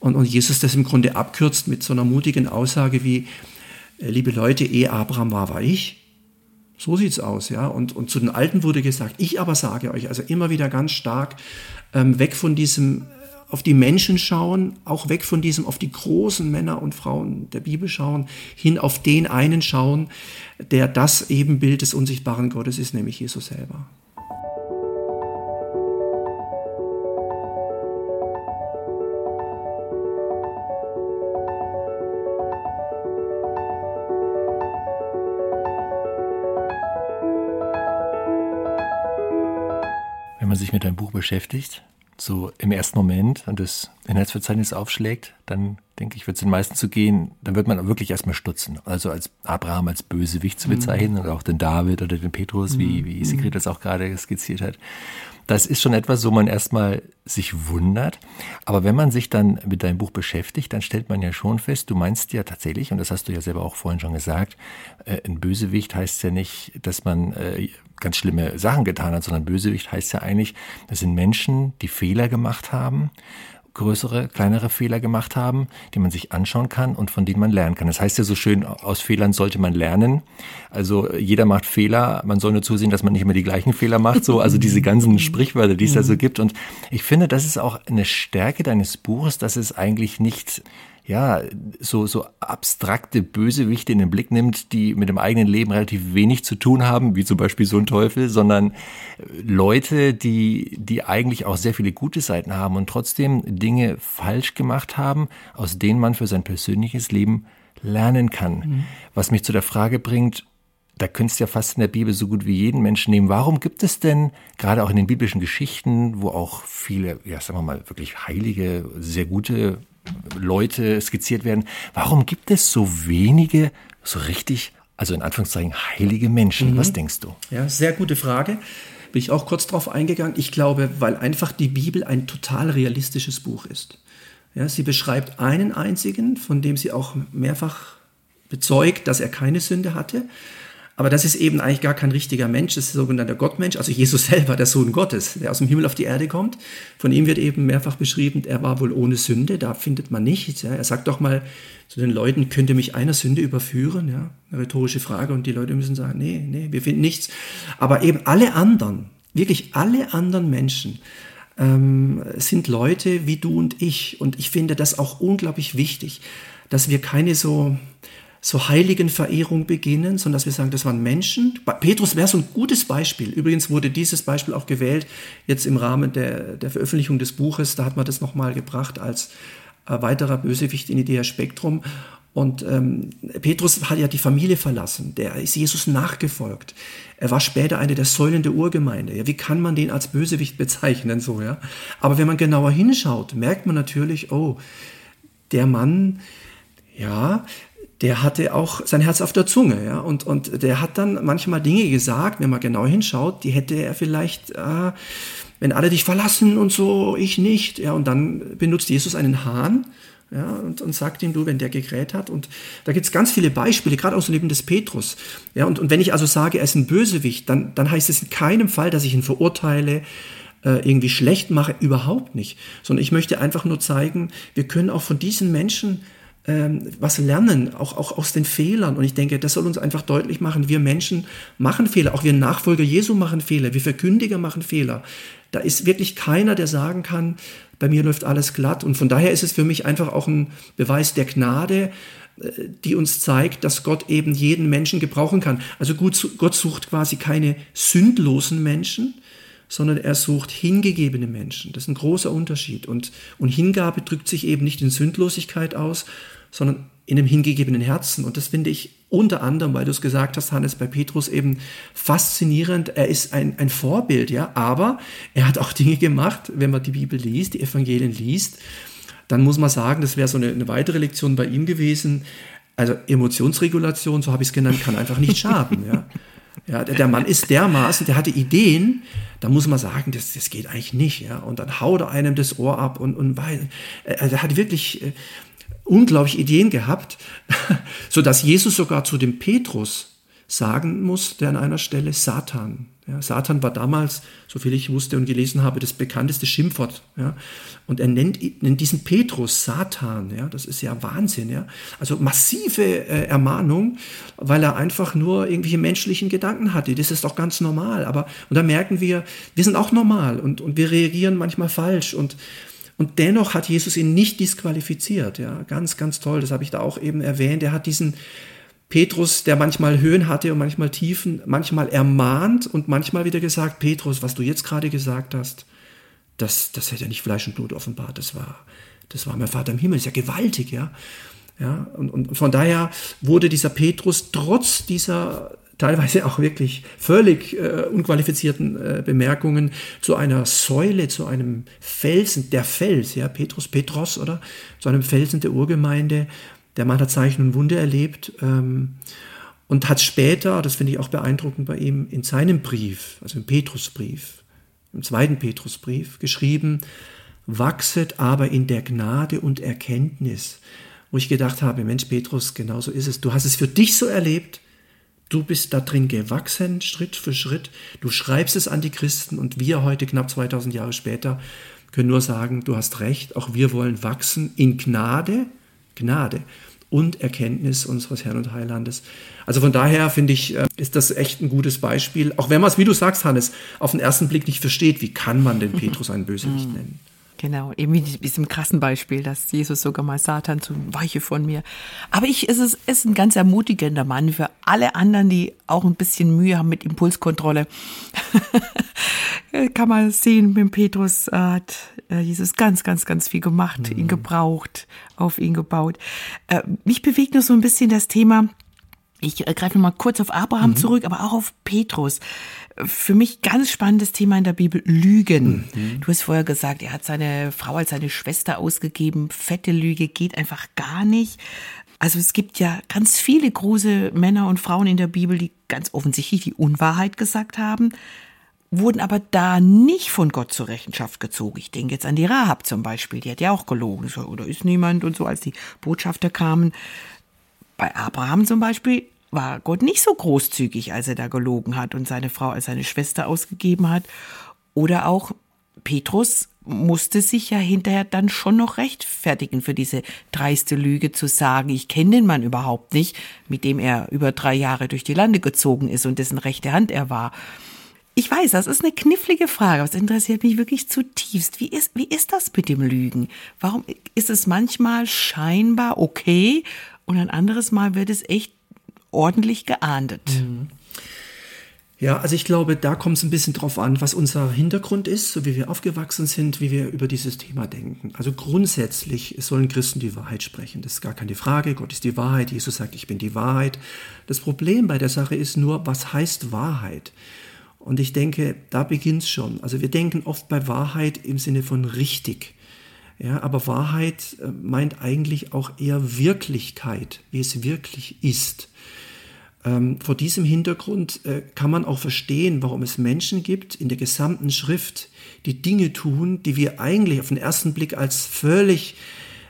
Und, und Jesus das im Grunde abkürzt mit so einer mutigen Aussage wie, äh, liebe Leute, ehe Abraham war, war ich. So sieht's aus, ja. Und, und zu den Alten wurde gesagt, ich aber sage euch, also immer wieder ganz stark ähm, weg von diesem auf die Menschen schauen, auch weg von diesem auf die großen Männer und Frauen der Bibel schauen, hin auf den einen schauen, der das Ebenbild des unsichtbaren Gottes ist, nämlich Jesus selber. Wenn man sich mit einem Buch beschäftigt, so im ersten Moment und das Inhaltsverzeichnis aufschlägt, dann denke ich, wird es den meisten zu gehen, dann wird man wirklich erstmal stutzen. Also als Abraham als Bösewicht zu bezeichnen mhm. oder auch den David oder den Petrus, wie, mhm. wie Sigrid das auch gerade skizziert hat. Das ist schon etwas, wo man erstmal sich wundert. Aber wenn man sich dann mit deinem Buch beschäftigt, dann stellt man ja schon fest, du meinst ja tatsächlich, und das hast du ja selber auch vorhin schon gesagt, äh, ein Bösewicht heißt ja nicht, dass man äh, ganz schlimme Sachen getan hat, sondern Bösewicht heißt ja eigentlich, das sind Menschen, die Fehler gemacht haben größere, kleinere Fehler gemacht haben, die man sich anschauen kann und von denen man lernen kann. Das heißt ja so schön, aus Fehlern sollte man lernen. Also jeder macht Fehler, man soll nur zusehen, dass man nicht immer die gleichen Fehler macht. So, also diese ganzen Sprichwörter, die es da so gibt. Und ich finde, das ist auch eine Stärke deines Buches, dass es eigentlich nicht ja, so, so abstrakte Bösewichte in den Blick nimmt, die mit dem eigenen Leben relativ wenig zu tun haben, wie zum Beispiel so ein Teufel, sondern Leute, die, die eigentlich auch sehr viele gute Seiten haben und trotzdem Dinge falsch gemacht haben, aus denen man für sein persönliches Leben lernen kann. Mhm. Was mich zu der Frage bringt, da könntest du ja fast in der Bibel so gut wie jeden Menschen nehmen. Warum gibt es denn, gerade auch in den biblischen Geschichten, wo auch viele, ja, sagen wir mal, wirklich heilige, sehr gute Leute skizziert werden. Warum gibt es so wenige so richtig, also in Anführungszeichen, heilige Menschen? Mhm. Was denkst du? Ja, sehr gute Frage. Bin ich auch kurz drauf eingegangen. Ich glaube, weil einfach die Bibel ein total realistisches Buch ist. Ja, sie beschreibt einen einzigen, von dem sie auch mehrfach bezeugt, dass er keine Sünde hatte. Aber das ist eben eigentlich gar kein richtiger Mensch, das ist ein sogenannter Gottmensch, also Jesus selber, der Sohn Gottes, der aus dem Himmel auf die Erde kommt. Von ihm wird eben mehrfach beschrieben, er war wohl ohne Sünde, da findet man nichts. Ja. Er sagt doch mal zu den Leuten, könnte mich einer Sünde überführen? Ja, eine rhetorische Frage und die Leute müssen sagen, nee, nee, wir finden nichts. Aber eben alle anderen, wirklich alle anderen Menschen, ähm, sind Leute wie du und ich. Und ich finde das auch unglaublich wichtig, dass wir keine so zur heiligen Verehrung beginnen, sondern dass wir sagen, das waren Menschen. Petrus wäre so ein gutes Beispiel. Übrigens wurde dieses Beispiel auch gewählt, jetzt im Rahmen der, der Veröffentlichung des Buches. Da hat man das nochmal gebracht als äh, weiterer Bösewicht in Idea Spektrum. Und ähm, Petrus hat ja die Familie verlassen, der ist Jesus nachgefolgt. Er war später eine der Säulen der Urgemeinde. Ja, wie kann man den als Bösewicht bezeichnen? So, ja? Aber wenn man genauer hinschaut, merkt man natürlich, oh, der Mann, ja, der hatte auch sein Herz auf der Zunge, ja, und, und der hat dann manchmal Dinge gesagt, wenn man genau hinschaut, die hätte er vielleicht, äh, wenn alle dich verlassen und so, ich nicht, ja, und dann benutzt Jesus einen Hahn, ja, und, und sagt ihm, du, wenn der gekräht hat. Und da gibt es ganz viele Beispiele, gerade aus dem Leben des Petrus. Ja, und, und wenn ich also sage, er ist ein Bösewicht, dann, dann heißt es in keinem Fall, dass ich ihn verurteile, äh, irgendwie schlecht mache, überhaupt nicht. Sondern ich möchte einfach nur zeigen, wir können auch von diesen Menschen ähm, was lernen, auch, auch aus den Fehlern. Und ich denke, das soll uns einfach deutlich machen, wir Menschen machen Fehler, auch wir Nachfolger Jesu machen Fehler, wir Verkündiger machen Fehler. Da ist wirklich keiner, der sagen kann, bei mir läuft alles glatt. Und von daher ist es für mich einfach auch ein Beweis der Gnade, äh, die uns zeigt, dass Gott eben jeden Menschen gebrauchen kann. Also Gott sucht quasi keine sündlosen Menschen, sondern er sucht hingegebene Menschen. Das ist ein großer Unterschied. Und, und Hingabe drückt sich eben nicht in Sündlosigkeit aus, sondern in einem hingegebenen Herzen. Und das finde ich unter anderem, weil du es gesagt hast, Hannes, bei Petrus eben faszinierend. Er ist ein, ein Vorbild, ja, aber er hat auch Dinge gemacht, wenn man die Bibel liest, die Evangelien liest, dann muss man sagen, das wäre so eine, eine weitere Lektion bei ihm gewesen. Also Emotionsregulation, so habe ich es genannt, kann einfach nicht schaden, ja. Ja, der Mann ist dermaßen, der hatte Ideen, da muss man sagen, das, das geht eigentlich nicht. Ja? Und dann haut er einem das Ohr ab und, und weil, äh, er hat wirklich unglaublich Ideen gehabt, so dass Jesus sogar zu dem Petrus sagen musste an einer Stelle Satan. Ja, Satan war damals, so viel ich wusste und gelesen habe, das bekannteste Schimpfwort. Ja, und er nennt, nennt diesen Petrus Satan. Ja, das ist ja Wahnsinn. Ja, also massive äh, Ermahnung, weil er einfach nur irgendwelche menschlichen Gedanken hatte. Das ist doch ganz normal. Aber und da merken wir, wir sind auch normal und, und wir reagieren manchmal falsch und und dennoch hat Jesus ihn nicht disqualifiziert. Ja, ganz, ganz toll. Das habe ich da auch eben erwähnt. Er hat diesen Petrus, der manchmal Höhen hatte und manchmal Tiefen, manchmal ermahnt und manchmal wieder gesagt, Petrus, was du jetzt gerade gesagt hast, das, das hätte ja nicht Fleisch und Blut offenbart. Das war, das war mein Vater im Himmel. Das ist ja gewaltig, ja. Ja, und, und von daher wurde dieser Petrus trotz dieser teilweise auch wirklich völlig äh, unqualifizierten äh, Bemerkungen zu einer Säule, zu einem Felsen, der Fels, ja, Petrus, Petros, oder? Zu einem Felsen der Urgemeinde. Der Mann hat Zeichen und Wunder erlebt ähm, und hat später, das finde ich auch beeindruckend bei ihm, in seinem Brief, also im Petrusbrief, im zweiten Petrusbrief, geschrieben, wachset aber in der Gnade und Erkenntnis. Wo ich gedacht habe, Mensch, Petrus, genau so ist es. Du hast es für dich so erlebt, Du bist da drin gewachsen, Schritt für Schritt. Du schreibst es an die Christen und wir heute, knapp 2000 Jahre später, können nur sagen, du hast recht, auch wir wollen wachsen in Gnade, Gnade und Erkenntnis unseres Herrn und Heilandes. Also von daher finde ich, äh, ist das echt ein gutes Beispiel. Auch wenn man es, wie du sagst, Hannes, auf den ersten Blick nicht versteht, wie kann man denn Petrus einen Bösewicht nennen? Genau, eben wie diesem krassen Beispiel, dass Jesus sogar mal Satan zu weiche von mir. Aber ich, es ist, ist ein ganz ermutigender Mann für alle anderen, die auch ein bisschen Mühe haben mit Impulskontrolle. Kann man sehen, mit Petrus hat äh, Jesus ganz, ganz, ganz viel gemacht, mhm. ihn gebraucht, auf ihn gebaut. Äh, mich bewegt nur so ein bisschen das Thema, ich äh, greife mal kurz auf Abraham mhm. zurück, aber auch auf Petrus für mich ganz spannendes Thema in der Bibel, Lügen. Mhm. Du hast vorher gesagt, er hat seine Frau als seine Schwester ausgegeben. Fette Lüge geht einfach gar nicht. Also es gibt ja ganz viele große Männer und Frauen in der Bibel, die ganz offensichtlich die Unwahrheit gesagt haben, wurden aber da nicht von Gott zur Rechenschaft gezogen. Ich denke jetzt an die Rahab zum Beispiel, die hat ja auch gelogen, oder ist niemand und so, als die Botschafter kamen. Bei Abraham zum Beispiel war Gott nicht so großzügig, als er da gelogen hat und seine Frau als seine Schwester ausgegeben hat. Oder auch Petrus musste sich ja hinterher dann schon noch rechtfertigen für diese dreiste Lüge zu sagen, ich kenne den Mann überhaupt nicht, mit dem er über drei Jahre durch die Lande gezogen ist und dessen rechte Hand er war. Ich weiß, das ist eine knifflige Frage, aber es interessiert mich wirklich zutiefst. Wie ist, wie ist das mit dem Lügen? Warum ist es manchmal scheinbar okay und ein anderes Mal wird es echt ordentlich geahndet. Ja, also ich glaube, da kommt es ein bisschen drauf an, was unser Hintergrund ist, so wie wir aufgewachsen sind, wie wir über dieses Thema denken. Also grundsätzlich sollen Christen die Wahrheit sprechen. Das ist gar keine Frage. Gott ist die Wahrheit. Jesus sagt, ich bin die Wahrheit. Das Problem bei der Sache ist nur, was heißt Wahrheit? Und ich denke, da beginnt es schon. Also wir denken oft bei Wahrheit im Sinne von richtig. Ja, aber Wahrheit äh, meint eigentlich auch eher Wirklichkeit, wie es wirklich ist. Ähm, vor diesem Hintergrund äh, kann man auch verstehen, warum es Menschen gibt in der gesamten Schrift, die Dinge tun, die wir eigentlich auf den ersten Blick als völlig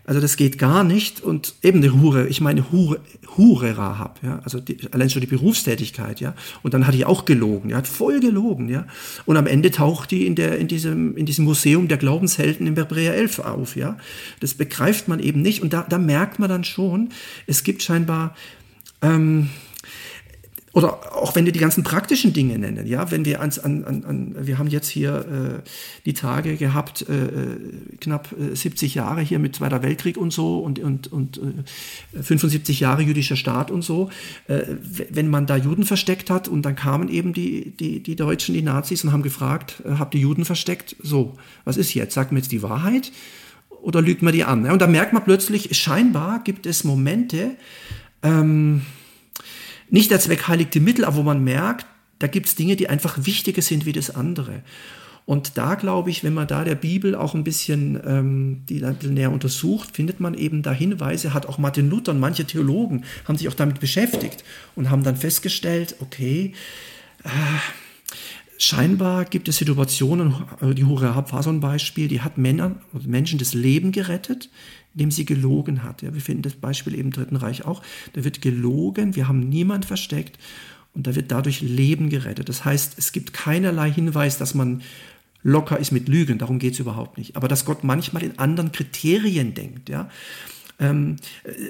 also das geht gar nicht. Und eben eine Hure, ich meine Hure, Hure Rahab, ja, also die, allein schon die Berufstätigkeit, ja. Und dann hat die auch gelogen, ja, hat voll gelogen, ja. Und am Ende taucht die in der, in diesem, in diesem Museum der Glaubenshelden im Hebräer 11 auf, ja. Das begreift man eben nicht. Und da, da merkt man dann schon, es gibt scheinbar, ähm, oder auch wenn wir die ganzen praktischen Dinge nennen, ja, wenn wir ans, an, an, an wir haben jetzt hier äh, die Tage gehabt, äh, äh knapp 70 äh, Jahre hier mit Zweiter Weltkrieg und so und, und, und äh, 75 Jahre jüdischer Staat und so, äh, wenn man da Juden versteckt hat und dann kamen eben die, die, die Deutschen, die Nazis und haben gefragt, äh, habt ihr Juden versteckt? So, was ist jetzt? Sagt mir jetzt die Wahrheit oder lügt man die an? Ja, und da merkt man plötzlich, scheinbar gibt es Momente, ähm, nicht der Zweck heiligt die Mittel, aber wo man merkt, da gibt es Dinge, die einfach wichtiger sind wie das andere. Und da glaube ich, wenn man da der Bibel auch ein bisschen, ähm, die ein bisschen näher untersucht, findet man eben da Hinweise, hat auch Martin Luther und manche Theologen haben sich auch damit beschäftigt und haben dann festgestellt, okay, äh, scheinbar gibt es Situationen, die Hure war so ein Beispiel, die hat Männer, Menschen das Leben gerettet, indem sie gelogen hat. Ja, wir finden das Beispiel eben im Dritten Reich auch. Da wird gelogen, wir haben niemand versteckt und da wird dadurch Leben gerettet. Das heißt, es gibt keinerlei Hinweis, dass man locker ist mit Lügen, darum geht es überhaupt nicht. Aber dass Gott manchmal in anderen Kriterien denkt, ja. Ähm,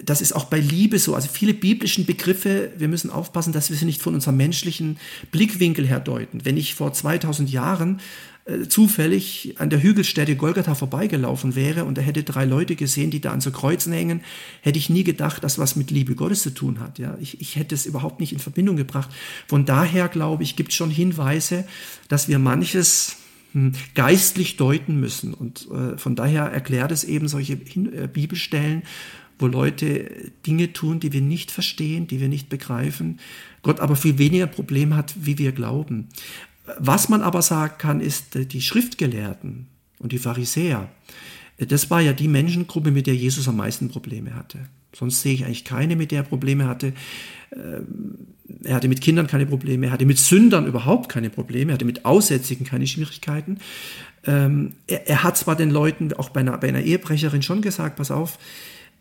das ist auch bei Liebe so. Also viele biblischen Begriffe, wir müssen aufpassen, dass wir sie nicht von unserem menschlichen Blickwinkel her deuten. Wenn ich vor 2000 Jahren äh, zufällig an der Hügelstätte Golgatha vorbeigelaufen wäre und er hätte drei Leute gesehen, die da an so Kreuzen hängen, hätte ich nie gedacht, dass was mit Liebe Gottes zu tun hat. Ja, ich, ich hätte es überhaupt nicht in Verbindung gebracht. Von daher glaube ich, gibt es schon Hinweise, dass wir manches geistlich deuten müssen. Und äh, von daher erklärt es eben solche Hin äh, Bibelstellen, wo Leute Dinge tun, die wir nicht verstehen, die wir nicht begreifen, Gott aber viel weniger Problem hat, wie wir glauben. Was man aber sagen kann, ist, äh, die Schriftgelehrten und die Pharisäer, äh, das war ja die Menschengruppe, mit der Jesus am meisten Probleme hatte. Sonst sehe ich eigentlich keine, mit der er Probleme hatte. Er hatte mit Kindern keine Probleme, er hatte mit Sündern überhaupt keine Probleme, er hatte mit Aussätzigen keine Schwierigkeiten. Ähm, er, er hat zwar den Leuten, auch bei einer, bei einer Ehebrecherin schon gesagt, pass auf,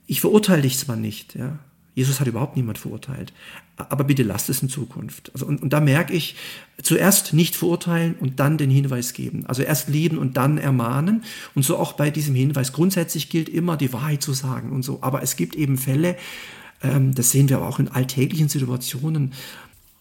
ich verurteile dich zwar nicht, ja, Jesus hat überhaupt niemand verurteilt. Aber bitte lasst es in Zukunft. Also, und, und da merke ich, zuerst nicht verurteilen und dann den Hinweis geben. Also erst lieben und dann ermahnen. Und so auch bei diesem Hinweis. Grundsätzlich gilt immer, die Wahrheit zu sagen und so. Aber es gibt eben Fälle, das sehen wir auch in alltäglichen Situationen,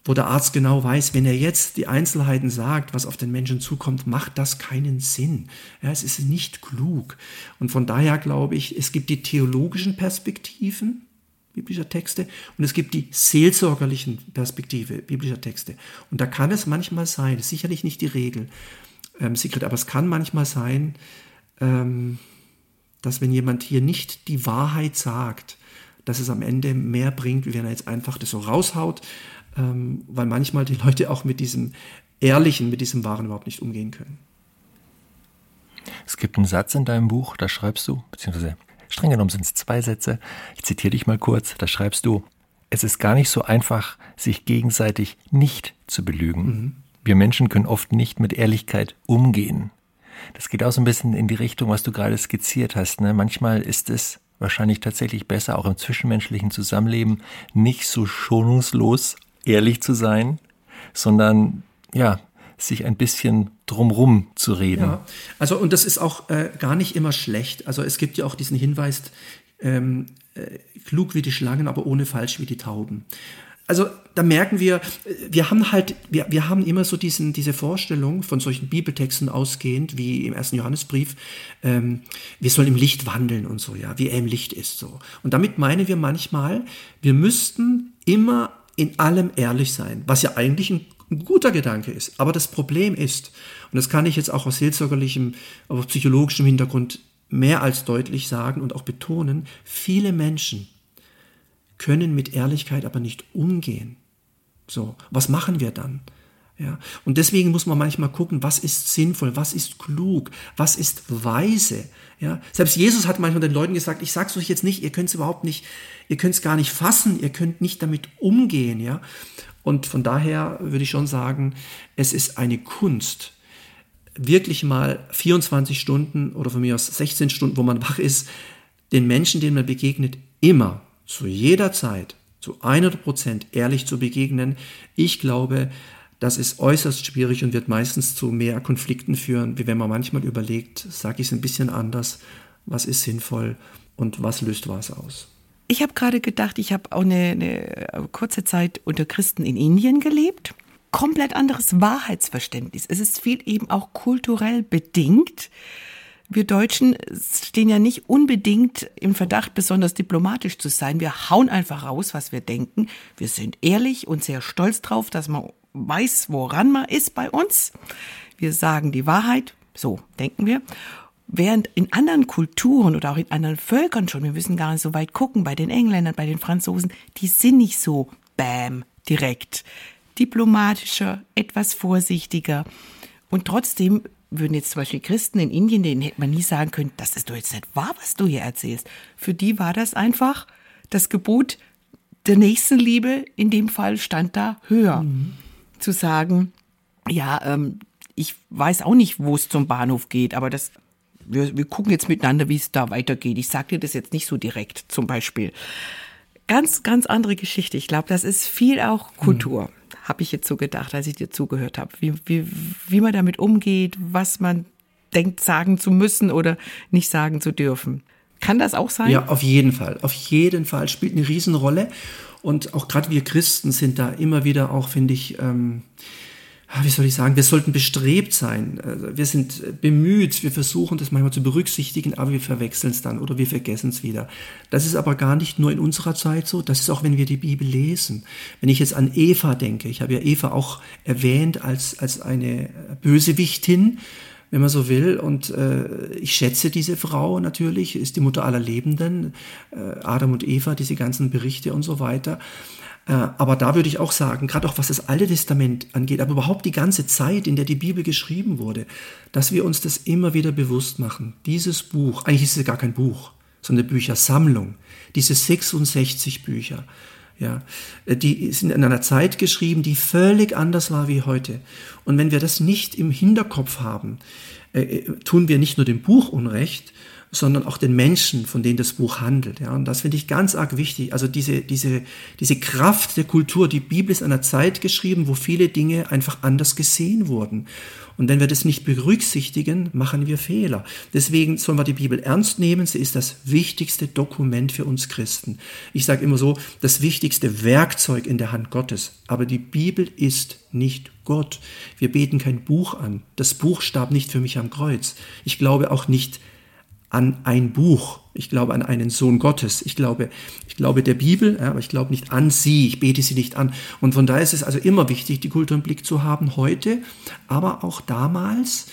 wo der Arzt genau weiß, wenn er jetzt die Einzelheiten sagt, was auf den Menschen zukommt, macht das keinen Sinn. Ja, es ist nicht klug. Und von daher glaube ich, es gibt die theologischen Perspektiven, biblischer Texte und es gibt die seelsorgerlichen Perspektive biblischer Texte. Und da kann es manchmal sein, ist sicherlich nicht die Regel, ähm, Sigrid, aber es kann manchmal sein, ähm, dass wenn jemand hier nicht die Wahrheit sagt, dass es am Ende mehr bringt, wie wenn er jetzt einfach das so raushaut, ähm, weil manchmal die Leute auch mit diesem Ehrlichen, mit diesem Wahren überhaupt nicht umgehen können. Es gibt einen Satz in deinem Buch, da schreibst du, beziehungsweise Streng genommen sind es zwei Sätze. Ich zitiere dich mal kurz. Da schreibst du, es ist gar nicht so einfach, sich gegenseitig nicht zu belügen. Mhm. Wir Menschen können oft nicht mit Ehrlichkeit umgehen. Das geht auch so ein bisschen in die Richtung, was du gerade skizziert hast. Ne? Manchmal ist es wahrscheinlich tatsächlich besser, auch im zwischenmenschlichen Zusammenleben nicht so schonungslos ehrlich zu sein, sondern ja, sich ein bisschen drumrum zu reden. Ja, also und das ist auch äh, gar nicht immer schlecht. Also es gibt ja auch diesen Hinweis, ähm, äh, klug wie die Schlangen, aber ohne falsch wie die Tauben. Also da merken wir, wir haben halt, wir, wir haben immer so diesen, diese Vorstellung von solchen Bibeltexten ausgehend, wie im ersten Johannesbrief, ähm, wir sollen im Licht wandeln und so, ja, wie er im Licht ist, so. Und damit meinen wir manchmal, wir müssten immer in allem ehrlich sein, was ja eigentlich ein ein guter Gedanke ist. Aber das Problem ist, und das kann ich jetzt auch aus seelsorgerlichem, aus psychologischem Hintergrund mehr als deutlich sagen und auch betonen, viele Menschen können mit Ehrlichkeit aber nicht umgehen. So, was machen wir dann? Ja, und deswegen muss man manchmal gucken, was ist sinnvoll, was ist klug, was ist weise. Ja, selbst Jesus hat manchmal den Leuten gesagt, ich sag's euch jetzt nicht, ihr könnt es überhaupt nicht, ihr könnt es gar nicht fassen, ihr könnt nicht damit umgehen, ja. Und von daher würde ich schon sagen, es ist eine Kunst, wirklich mal 24 Stunden oder von mir aus 16 Stunden, wo man wach ist, den Menschen, denen man begegnet, immer, zu jeder Zeit, zu 100 Prozent ehrlich zu begegnen. Ich glaube, das ist äußerst schwierig und wird meistens zu mehr Konflikten führen, wie wenn man manchmal überlegt, sage ich es ein bisschen anders, was ist sinnvoll und was löst was aus. Ich habe gerade gedacht, ich habe auch eine, eine kurze Zeit unter Christen in Indien gelebt. Komplett anderes Wahrheitsverständnis. Es ist viel eben auch kulturell bedingt. Wir Deutschen stehen ja nicht unbedingt im Verdacht, besonders diplomatisch zu sein. Wir hauen einfach raus, was wir denken. Wir sind ehrlich und sehr stolz drauf, dass man weiß, woran man ist bei uns. Wir sagen die Wahrheit, so denken wir. Während in anderen Kulturen oder auch in anderen Völkern schon, wir müssen gar nicht so weit gucken, bei den Engländern, bei den Franzosen, die sind nicht so bam, direkt. Diplomatischer, etwas vorsichtiger. Und trotzdem würden jetzt zum Beispiel Christen in Indien, denen hätte man nie sagen können, das ist doch jetzt nicht wahr, was du hier erzählst. Für die war das einfach das Gebot der Nächstenliebe, in dem Fall stand da höher. Mhm zu sagen, ja, ähm, ich weiß auch nicht, wo es zum Bahnhof geht, aber das, wir, wir gucken jetzt miteinander, wie es da weitergeht. Ich sage dir das jetzt nicht so direkt, zum Beispiel. Ganz, ganz andere Geschichte. Ich glaube, das ist viel auch Kultur, mhm. Habe ich jetzt so gedacht, als ich dir zugehört habe. Wie, wie, wie man damit umgeht, was man denkt, sagen zu müssen oder nicht sagen zu dürfen. Kann das auch sein? Ja, auf jeden Fall. Auf jeden Fall spielt eine Riesenrolle. Und auch gerade wir Christen sind da immer wieder auch, finde ich, ähm, wie soll ich sagen, wir sollten bestrebt sein. Also wir sind bemüht, wir versuchen das manchmal zu berücksichtigen, aber wir verwechseln es dann oder wir vergessen es wieder. Das ist aber gar nicht nur in unserer Zeit so, das ist auch, wenn wir die Bibel lesen. Wenn ich jetzt an Eva denke, ich habe ja Eva auch erwähnt als, als eine Bösewichtin, wenn man so will. Und äh, ich schätze diese Frau natürlich, ist die Mutter aller Lebenden, äh, Adam und Eva, diese ganzen Berichte und so weiter. Äh, aber da würde ich auch sagen, gerade auch was das Alte Testament angeht, aber überhaupt die ganze Zeit, in der die Bibel geschrieben wurde, dass wir uns das immer wieder bewusst machen. Dieses Buch, eigentlich ist es gar kein Buch, sondern eine Büchersammlung, diese 66 Bücher, ja, äh, die sind in einer Zeit geschrieben, die völlig anders war wie heute. Und wenn wir das nicht im Hinterkopf haben, äh, äh, tun wir nicht nur dem Buch Unrecht, sondern auch den Menschen, von denen das Buch handelt. Ja, und das finde ich ganz arg wichtig. Also diese, diese, diese Kraft der Kultur. Die Bibel ist in einer Zeit geschrieben, wo viele Dinge einfach anders gesehen wurden. Und wenn wir das nicht berücksichtigen, machen wir Fehler. Deswegen sollen wir die Bibel ernst nehmen. Sie ist das wichtigste Dokument für uns Christen. Ich sage immer so, das wichtigste Werkzeug in der Hand Gottes. Aber die Bibel ist nicht Gott. Wir beten kein Buch an. Das Buch starb nicht für mich am Kreuz. Ich glaube auch nicht an ein Buch. Ich glaube an einen Sohn Gottes. Ich glaube, ich glaube der Bibel, ja, aber ich glaube nicht an sie. Ich bete sie nicht an. Und von daher ist es also immer wichtig, die Kultur im Blick zu haben, heute, aber auch damals.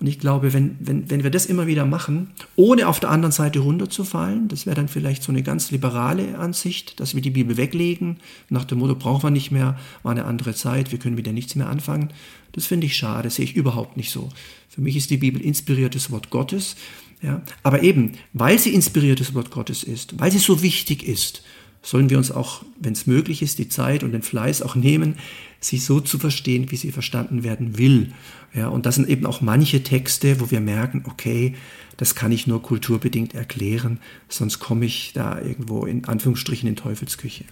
Und ich glaube, wenn, wenn, wenn wir das immer wieder machen, ohne auf der anderen Seite runterzufallen, das wäre dann vielleicht so eine ganz liberale Ansicht, dass wir die Bibel weglegen, nach dem Motto, brauchen wir nicht mehr, war eine andere Zeit, wir können wieder nichts mehr anfangen. Das finde ich schade, sehe ich überhaupt nicht so. Für mich ist die Bibel inspiriertes Wort Gottes ja, aber eben, weil sie inspiriertes Wort Gottes ist, weil sie so wichtig ist, sollen wir uns auch, wenn es möglich ist, die Zeit und den Fleiß auch nehmen, sie so zu verstehen, wie sie verstanden werden will. Ja, und das sind eben auch manche Texte, wo wir merken, okay, das kann ich nur kulturbedingt erklären, sonst komme ich da irgendwo in Anführungsstrichen in Teufelsküche.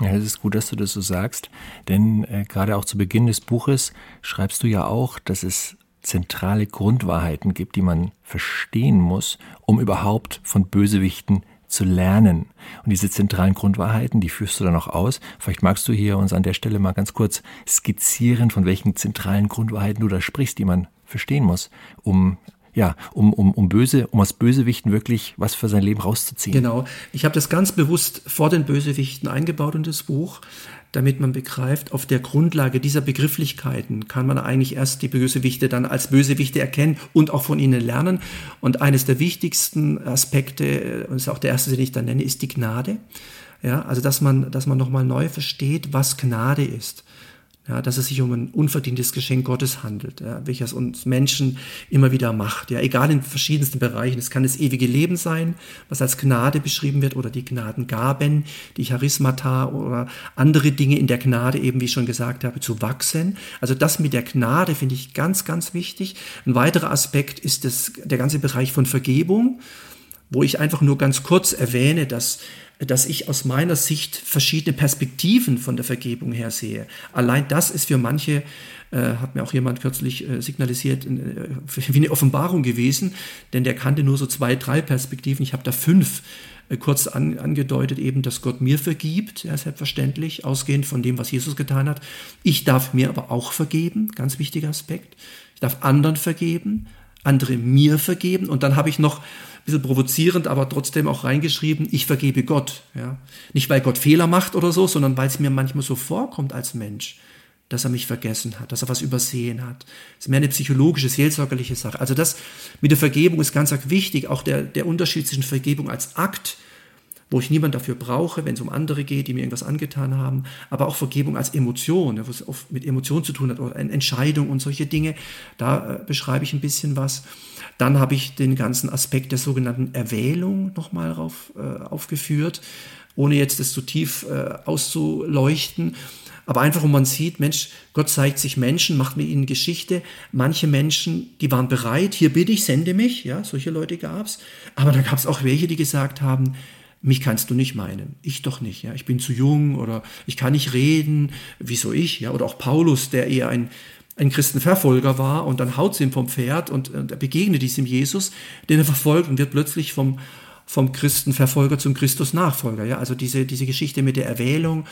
Ja, es ist gut, dass du das so sagst, denn äh, gerade auch zu Beginn des Buches schreibst du ja auch, dass es zentrale Grundwahrheiten gibt, die man verstehen muss, um überhaupt von Bösewichten zu lernen. Und diese zentralen Grundwahrheiten, die führst du dann auch aus. Vielleicht magst du hier uns an der Stelle mal ganz kurz skizzieren, von welchen zentralen Grundwahrheiten du da sprichst, die man verstehen muss, um ja, um, um, um böse, um aus Bösewichten wirklich was für sein Leben rauszuziehen. Genau. Ich habe das ganz bewusst vor den Bösewichten eingebaut in das Buch, damit man begreift, auf der Grundlage dieser Begrifflichkeiten kann man eigentlich erst die Bösewichte dann als Bösewichte erkennen und auch von ihnen lernen. Und eines der wichtigsten Aspekte, und ist auch der erste, den ich dann nenne, ist die Gnade. Ja, also dass man, dass man nochmal neu versteht, was Gnade ist. Ja, dass es sich um ein unverdientes Geschenk Gottes handelt, ja, welches uns Menschen immer wieder macht, ja, egal in verschiedensten Bereichen. Es kann das ewige Leben sein, was als Gnade beschrieben wird, oder die Gnadengaben, die Charismata oder andere Dinge in der Gnade, eben wie ich schon gesagt habe, zu wachsen. Also das mit der Gnade finde ich ganz, ganz wichtig. Ein weiterer Aspekt ist das, der ganze Bereich von Vergebung, wo ich einfach nur ganz kurz erwähne, dass dass ich aus meiner Sicht verschiedene Perspektiven von der Vergebung her sehe. Allein das ist für manche, äh, hat mir auch jemand kürzlich äh, signalisiert, äh, wie eine Offenbarung gewesen, denn der kannte nur so zwei, drei Perspektiven. Ich habe da fünf äh, kurz an, angedeutet, eben, dass Gott mir vergibt, ja, selbstverständlich, ausgehend von dem, was Jesus getan hat. Ich darf mir aber auch vergeben, ganz wichtiger Aspekt. Ich darf anderen vergeben, andere mir vergeben. Und dann habe ich noch bisschen provozierend, aber trotzdem auch reingeschrieben, ich vergebe Gott. Ja? Nicht, weil Gott Fehler macht oder so, sondern weil es mir manchmal so vorkommt als Mensch, dass er mich vergessen hat, dass er was übersehen hat. Das ist mehr eine psychologische, seelsorgerliche Sache. Also das mit der Vergebung ist ganz wichtig, auch der, der Unterschied zwischen Vergebung als Akt wo ich niemand dafür brauche, wenn es um andere geht, die mir irgendwas angetan haben, aber auch Vergebung als Emotion, wo es oft mit Emotionen zu tun hat, oder Entscheidung und solche Dinge, da äh, beschreibe ich ein bisschen was. Dann habe ich den ganzen Aspekt der sogenannten Erwählung nochmal äh, aufgeführt, ohne jetzt das zu tief äh, auszuleuchten. Aber einfach, wo man sieht, Mensch, Gott zeigt sich Menschen, macht mit ihnen Geschichte. Manche Menschen, die waren bereit, hier bitte ich, sende mich. Ja, solche Leute gab es. Aber da gab es auch welche, die gesagt haben, mich kannst du nicht meinen, ich doch nicht, ja, ich bin zu jung oder ich kann nicht reden, wieso ich, ja, oder auch Paulus, der eher ein, ein Christenverfolger war und dann haut sie ihm vom Pferd und, und er begegnet diesem Jesus, den er verfolgt und wird plötzlich vom, vom Christenverfolger zum Christus-Nachfolger. Ja? Also diese, diese Geschichte mit der Erwählung,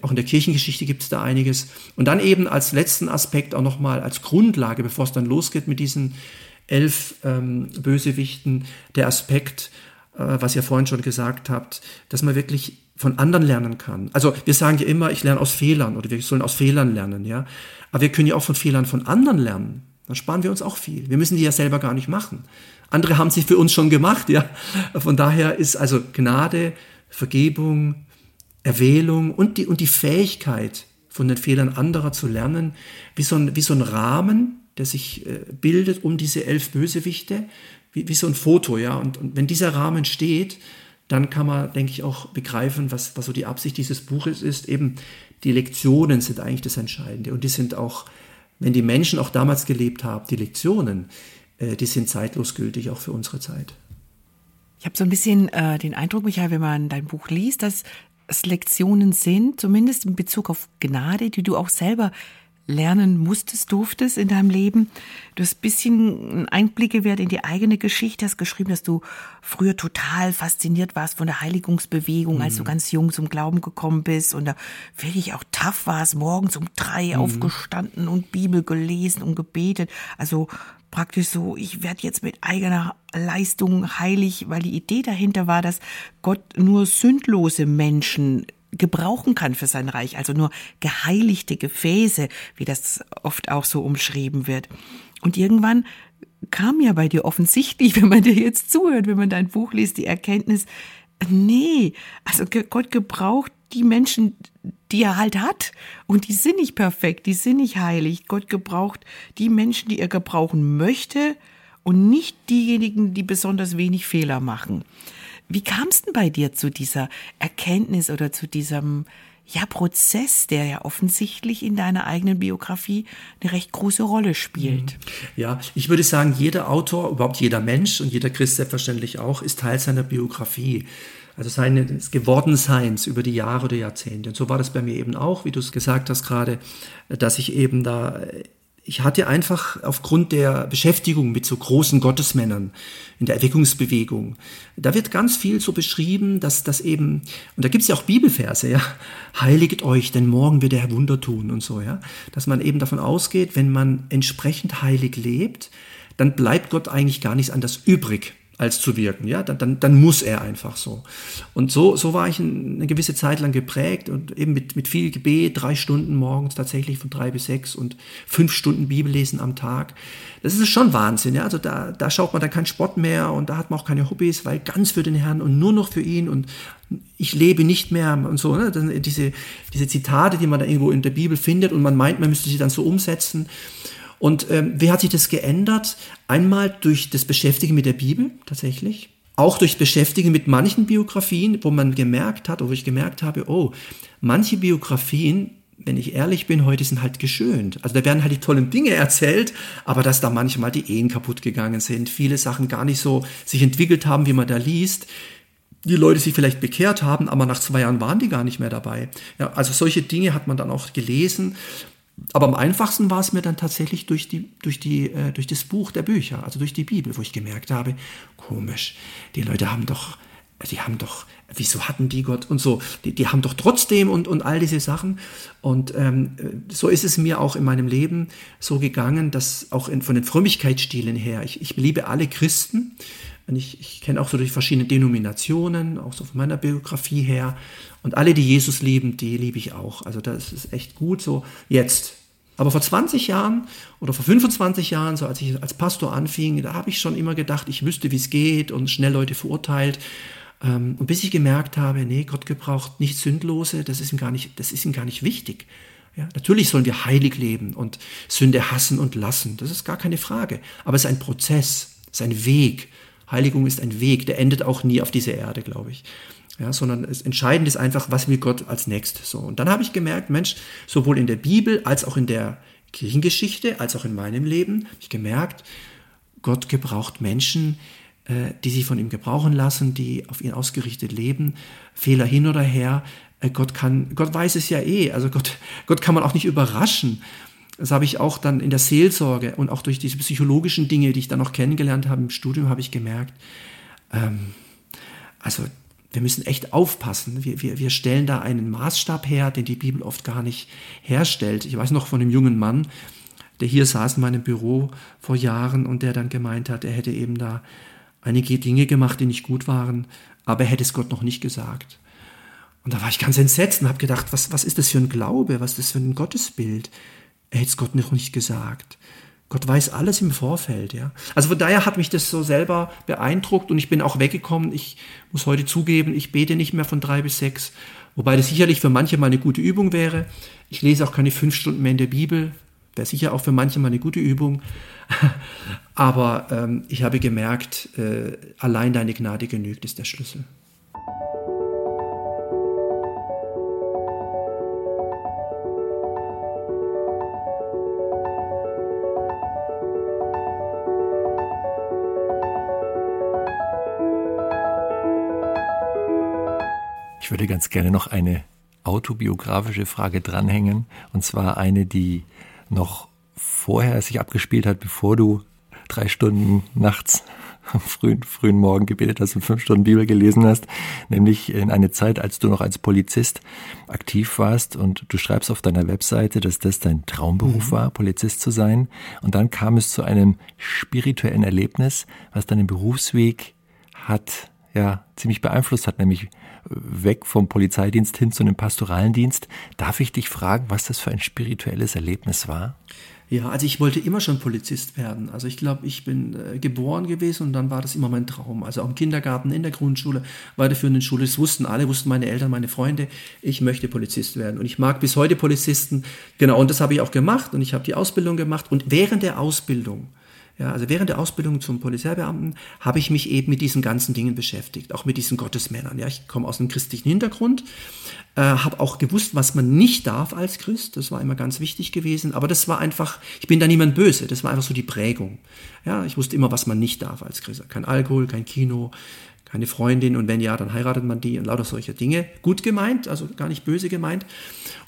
auch in der Kirchengeschichte gibt es da einiges. Und dann eben als letzten Aspekt auch nochmal als Grundlage, bevor es dann losgeht mit diesen elf ähm, Bösewichten, der Aspekt, was ihr vorhin schon gesagt habt, dass man wirklich von anderen lernen kann. Also wir sagen ja immer, ich lerne aus Fehlern oder wir sollen aus Fehlern lernen, ja. Aber wir können ja auch von Fehlern von anderen lernen. Dann sparen wir uns auch viel. Wir müssen die ja selber gar nicht machen. Andere haben sie für uns schon gemacht, ja. Von daher ist also Gnade, Vergebung, Erwählung und die, und die Fähigkeit, von den Fehlern anderer zu lernen, wie so ein, wie so ein Rahmen, der sich äh, bildet um diese elf Bösewichte, wie, wie so ein Foto, ja. Und, und wenn dieser Rahmen steht, dann kann man, denke ich, auch begreifen, was, was so die Absicht dieses Buches ist. Eben die Lektionen sind eigentlich das Entscheidende. Und die sind auch, wenn die Menschen auch damals gelebt haben, die Lektionen, äh, die sind zeitlos gültig, auch für unsere Zeit. Ich habe so ein bisschen äh, den Eindruck, Michael, wenn man dein Buch liest, dass es Lektionen sind, zumindest in Bezug auf Gnade, die du auch selber lernen musstest, durftest in deinem Leben. Du hast ein bisschen Einblicke wert in die eigene Geschichte, hast geschrieben, dass du früher total fasziniert warst von der Heiligungsbewegung, mhm. als du mhm. ganz jung zum Glauben gekommen bist und da wirklich auch tough warst, morgens um drei mhm. aufgestanden und Bibel gelesen und gebetet. Also praktisch so, ich werde jetzt mit eigener Leistung heilig, weil die Idee dahinter war, dass Gott nur sündlose Menschen gebrauchen kann für sein Reich, also nur geheiligte Gefäße, wie das oft auch so umschrieben wird. Und irgendwann kam ja bei dir offensichtlich, wenn man dir jetzt zuhört, wenn man dein Buch liest, die Erkenntnis, nee, also Gott gebraucht die Menschen, die er halt hat. Und die sind nicht perfekt, die sind nicht heilig. Gott gebraucht die Menschen, die er gebrauchen möchte und nicht diejenigen, die besonders wenig Fehler machen. Wie kam es denn bei dir zu dieser Erkenntnis oder zu diesem ja, Prozess, der ja offensichtlich in deiner eigenen Biografie eine recht große Rolle spielt. Mhm. Ja, ich würde sagen, jeder Autor, überhaupt jeder Mensch und jeder Christ selbstverständlich auch, ist Teil seiner Biografie. Also seines Gewordenseins über die Jahre oder Jahrzehnte. Und so war das bei mir eben auch, wie du es gesagt hast gerade, dass ich eben da ich hatte einfach aufgrund der Beschäftigung mit so großen Gottesmännern in der Erweckungsbewegung, da wird ganz viel so beschrieben, dass das eben, und da gibt es ja auch Bibelverse, ja, heiliget euch, denn morgen wird der Herr Wunder tun und so, ja, dass man eben davon ausgeht, wenn man entsprechend heilig lebt, dann bleibt Gott eigentlich gar nichts anderes übrig, als zu wirken. Ja, dann, dann, dann muss er einfach so. Und so, so war ich eine gewisse Zeit lang geprägt und eben mit, mit viel Gebet, drei Stunden morgens tatsächlich von drei bis sechs und fünf Stunden Bibellesen am Tag. Das ist schon Wahnsinn. Ja, also da, da schaut man dann keinen Sport mehr und da hat man auch keine Hobbys, weil ganz für den Herrn und nur noch für ihn und ich lebe nicht mehr und so. Ne? Diese, diese Zitate, die man da irgendwo in der Bibel findet und man meint, man müsste sie dann so umsetzen. Und ähm, wie hat sich das geändert? Einmal durch das Beschäftigen mit der Bibel tatsächlich, auch durch Beschäftigen mit manchen Biografien, wo man gemerkt hat, oder wo ich gemerkt habe, oh, manche Biografien, wenn ich ehrlich bin, heute sind halt geschönt. Also da werden halt die tollen Dinge erzählt, aber dass da manchmal die Ehen kaputt gegangen sind, viele Sachen gar nicht so sich entwickelt haben, wie man da liest, die Leute sich vielleicht bekehrt haben, aber nach zwei Jahren waren die gar nicht mehr dabei. Ja, also solche Dinge hat man dann auch gelesen aber am einfachsten war es mir dann tatsächlich durch, die, durch, die, äh, durch das Buch der Bücher, also durch die Bibel, wo ich gemerkt habe, komisch, die Leute haben doch, die haben doch, wieso hatten die Gott und so, die, die haben doch trotzdem und, und all diese Sachen. Und ähm, so ist es mir auch in meinem Leben so gegangen, dass auch in, von den Frömmigkeitsstilen her, ich, ich liebe alle Christen, ich, ich kenne auch so durch verschiedene Denominationen, auch so von meiner Biografie her. Und alle, die Jesus lieben, die liebe ich auch. Also das ist echt gut so jetzt. Aber vor 20 Jahren oder vor 25 Jahren, so als ich als Pastor anfing, da habe ich schon immer gedacht, ich wüsste, wie es geht und schnell Leute verurteilt. Ähm, und bis ich gemerkt habe, nee, Gott gebraucht nicht Sündlose, das ist ihm gar nicht, das ist ihm gar nicht wichtig. Ja, natürlich sollen wir heilig leben und Sünde hassen und lassen. Das ist gar keine Frage. Aber es ist ein Prozess, es ist ein Weg. Heiligung ist ein Weg, der endet auch nie auf dieser Erde, glaube ich. Ja, sondern es entscheidend ist einfach, was will Gott als nächstes. So. Und dann habe ich gemerkt, Mensch, sowohl in der Bibel als auch in der Kirchengeschichte, als auch in meinem Leben, habe ich gemerkt, Gott gebraucht Menschen, äh, die sich von ihm gebrauchen lassen, die auf ihn ausgerichtet leben, Fehler hin oder her. Äh, Gott kann, Gott weiß es ja eh. Also Gott, Gott kann man auch nicht überraschen. Das habe ich auch dann in der Seelsorge und auch durch diese psychologischen Dinge, die ich dann noch kennengelernt habe im Studium, habe ich gemerkt, ähm, also wir müssen echt aufpassen. Wir, wir, wir stellen da einen Maßstab her, den die Bibel oft gar nicht herstellt. Ich weiß noch von einem jungen Mann, der hier saß in meinem Büro vor Jahren und der dann gemeint hat, er hätte eben da einige Dinge gemacht, die nicht gut waren, aber er hätte es Gott noch nicht gesagt. Und da war ich ganz entsetzt und habe gedacht, was, was ist das für ein Glaube, was ist das für ein Gottesbild? Er hätte es Gott noch nicht gesagt. Gott weiß alles im Vorfeld, ja. Also von daher hat mich das so selber beeindruckt und ich bin auch weggekommen. Ich muss heute zugeben, ich bete nicht mehr von drei bis sechs, wobei das sicherlich für manche mal eine gute Übung wäre. Ich lese auch keine fünf Stunden mehr in der Bibel, wäre sicher auch für manche mal eine gute Übung. Aber ähm, ich habe gemerkt, äh, allein deine Gnade genügt, ist der Schlüssel. Ich würde ganz gerne noch eine autobiografische Frage dranhängen, und zwar eine, die noch vorher sich abgespielt hat, bevor du drei Stunden nachts am frühen, frühen Morgen gebetet hast und fünf Stunden Bibel gelesen hast, nämlich in eine Zeit, als du noch als Polizist aktiv warst und du schreibst auf deiner Webseite, dass das dein Traumberuf mhm. war, Polizist zu sein. Und dann kam es zu einem spirituellen Erlebnis, was deinen Berufsweg hat, ja, ziemlich beeinflusst hat, nämlich weg vom Polizeidienst hin zu einem pastoralen Dienst. Darf ich dich fragen, was das für ein spirituelles Erlebnis war? Ja, also ich wollte immer schon Polizist werden. Also ich glaube, ich bin äh, geboren gewesen und dann war das immer mein Traum. Also auch im Kindergarten, in der Grundschule, weiterführenden Schule, das wussten alle, wussten meine Eltern, meine Freunde, ich möchte Polizist werden. Und ich mag bis heute Polizisten. Genau, und das habe ich auch gemacht und ich habe die Ausbildung gemacht. Und während der Ausbildung ja, also während der Ausbildung zum Polizeibeamten habe ich mich eben mit diesen ganzen Dingen beschäftigt, auch mit diesen Gottesmännern. Ja, ich komme aus einem christlichen Hintergrund, äh, habe auch gewusst, was man nicht darf als Christ. Das war immer ganz wichtig gewesen. Aber das war einfach, ich bin da niemand böse. Das war einfach so die Prägung. Ja, ich wusste immer, was man nicht darf als Christ. Kein Alkohol, kein Kino, keine Freundin und wenn ja, dann heiratet man die und lauter solche Dinge. Gut gemeint, also gar nicht böse gemeint.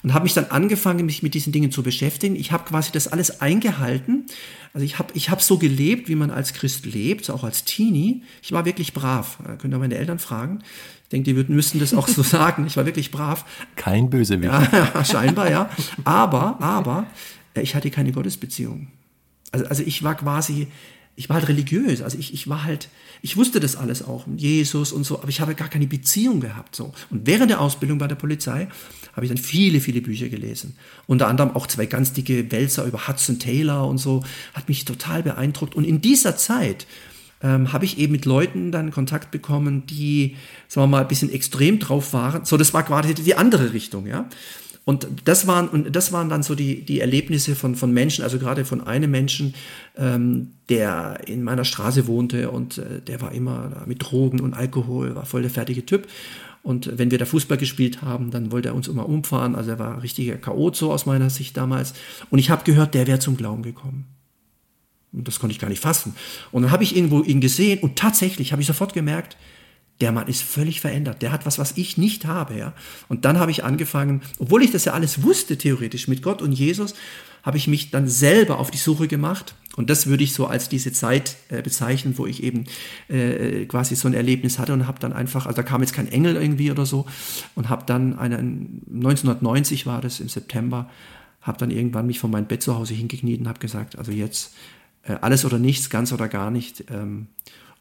Und habe mich dann angefangen, mich mit diesen Dingen zu beschäftigen. Ich habe quasi das alles eingehalten. Also ich habe ich hab so gelebt, wie man als Christ lebt, auch als Teenie. Ich war wirklich brav. Da könnt ihr meine Eltern fragen. Ich denke, die würden, müssten das auch so sagen. Ich war wirklich brav. Kein Bösewicht. Ja, scheinbar, ja. Aber, aber, ich hatte keine Gottesbeziehung. Also, also ich war quasi, ich war halt religiös. Also ich, ich war halt, ich wusste das alles auch, Jesus und so, aber ich habe gar keine Beziehung gehabt. So. Und während der Ausbildung bei der Polizei habe ich dann viele, viele Bücher gelesen. Unter anderem auch zwei ganz dicke Wälzer über Hudson Taylor und so. Hat mich total beeindruckt. Und in dieser Zeit ähm, habe ich eben mit Leuten dann Kontakt bekommen, die, sagen wir mal, ein bisschen extrem drauf waren. So, das war quasi die andere Richtung, ja. Und das waren, und das waren dann so die, die Erlebnisse von, von Menschen, also gerade von einem Menschen, ähm, der in meiner Straße wohnte und äh, der war immer mit Drogen und Alkohol, war voll der fertige Typ. Und wenn wir da Fußball gespielt haben, dann wollte er uns immer umfahren. Also er war richtiger Chaot so aus meiner Sicht damals. Und ich habe gehört, der wäre zum Glauben gekommen. Und das konnte ich gar nicht fassen. Und dann habe ich irgendwo ihn gesehen und tatsächlich habe ich sofort gemerkt, der Mann ist völlig verändert. Der hat was, was ich nicht habe, ja. Und dann habe ich angefangen, obwohl ich das ja alles wusste, theoretisch, mit Gott und Jesus, habe ich mich dann selber auf die Suche gemacht. Und das würde ich so als diese Zeit äh, bezeichnen, wo ich eben äh, quasi so ein Erlebnis hatte und habe dann einfach, also da kam jetzt kein Engel irgendwie oder so, und habe dann einen, 1990 war das im September, habe dann irgendwann mich von meinem Bett zu Hause hingekniet und habe gesagt, also jetzt äh, alles oder nichts, ganz oder gar nicht. Ähm,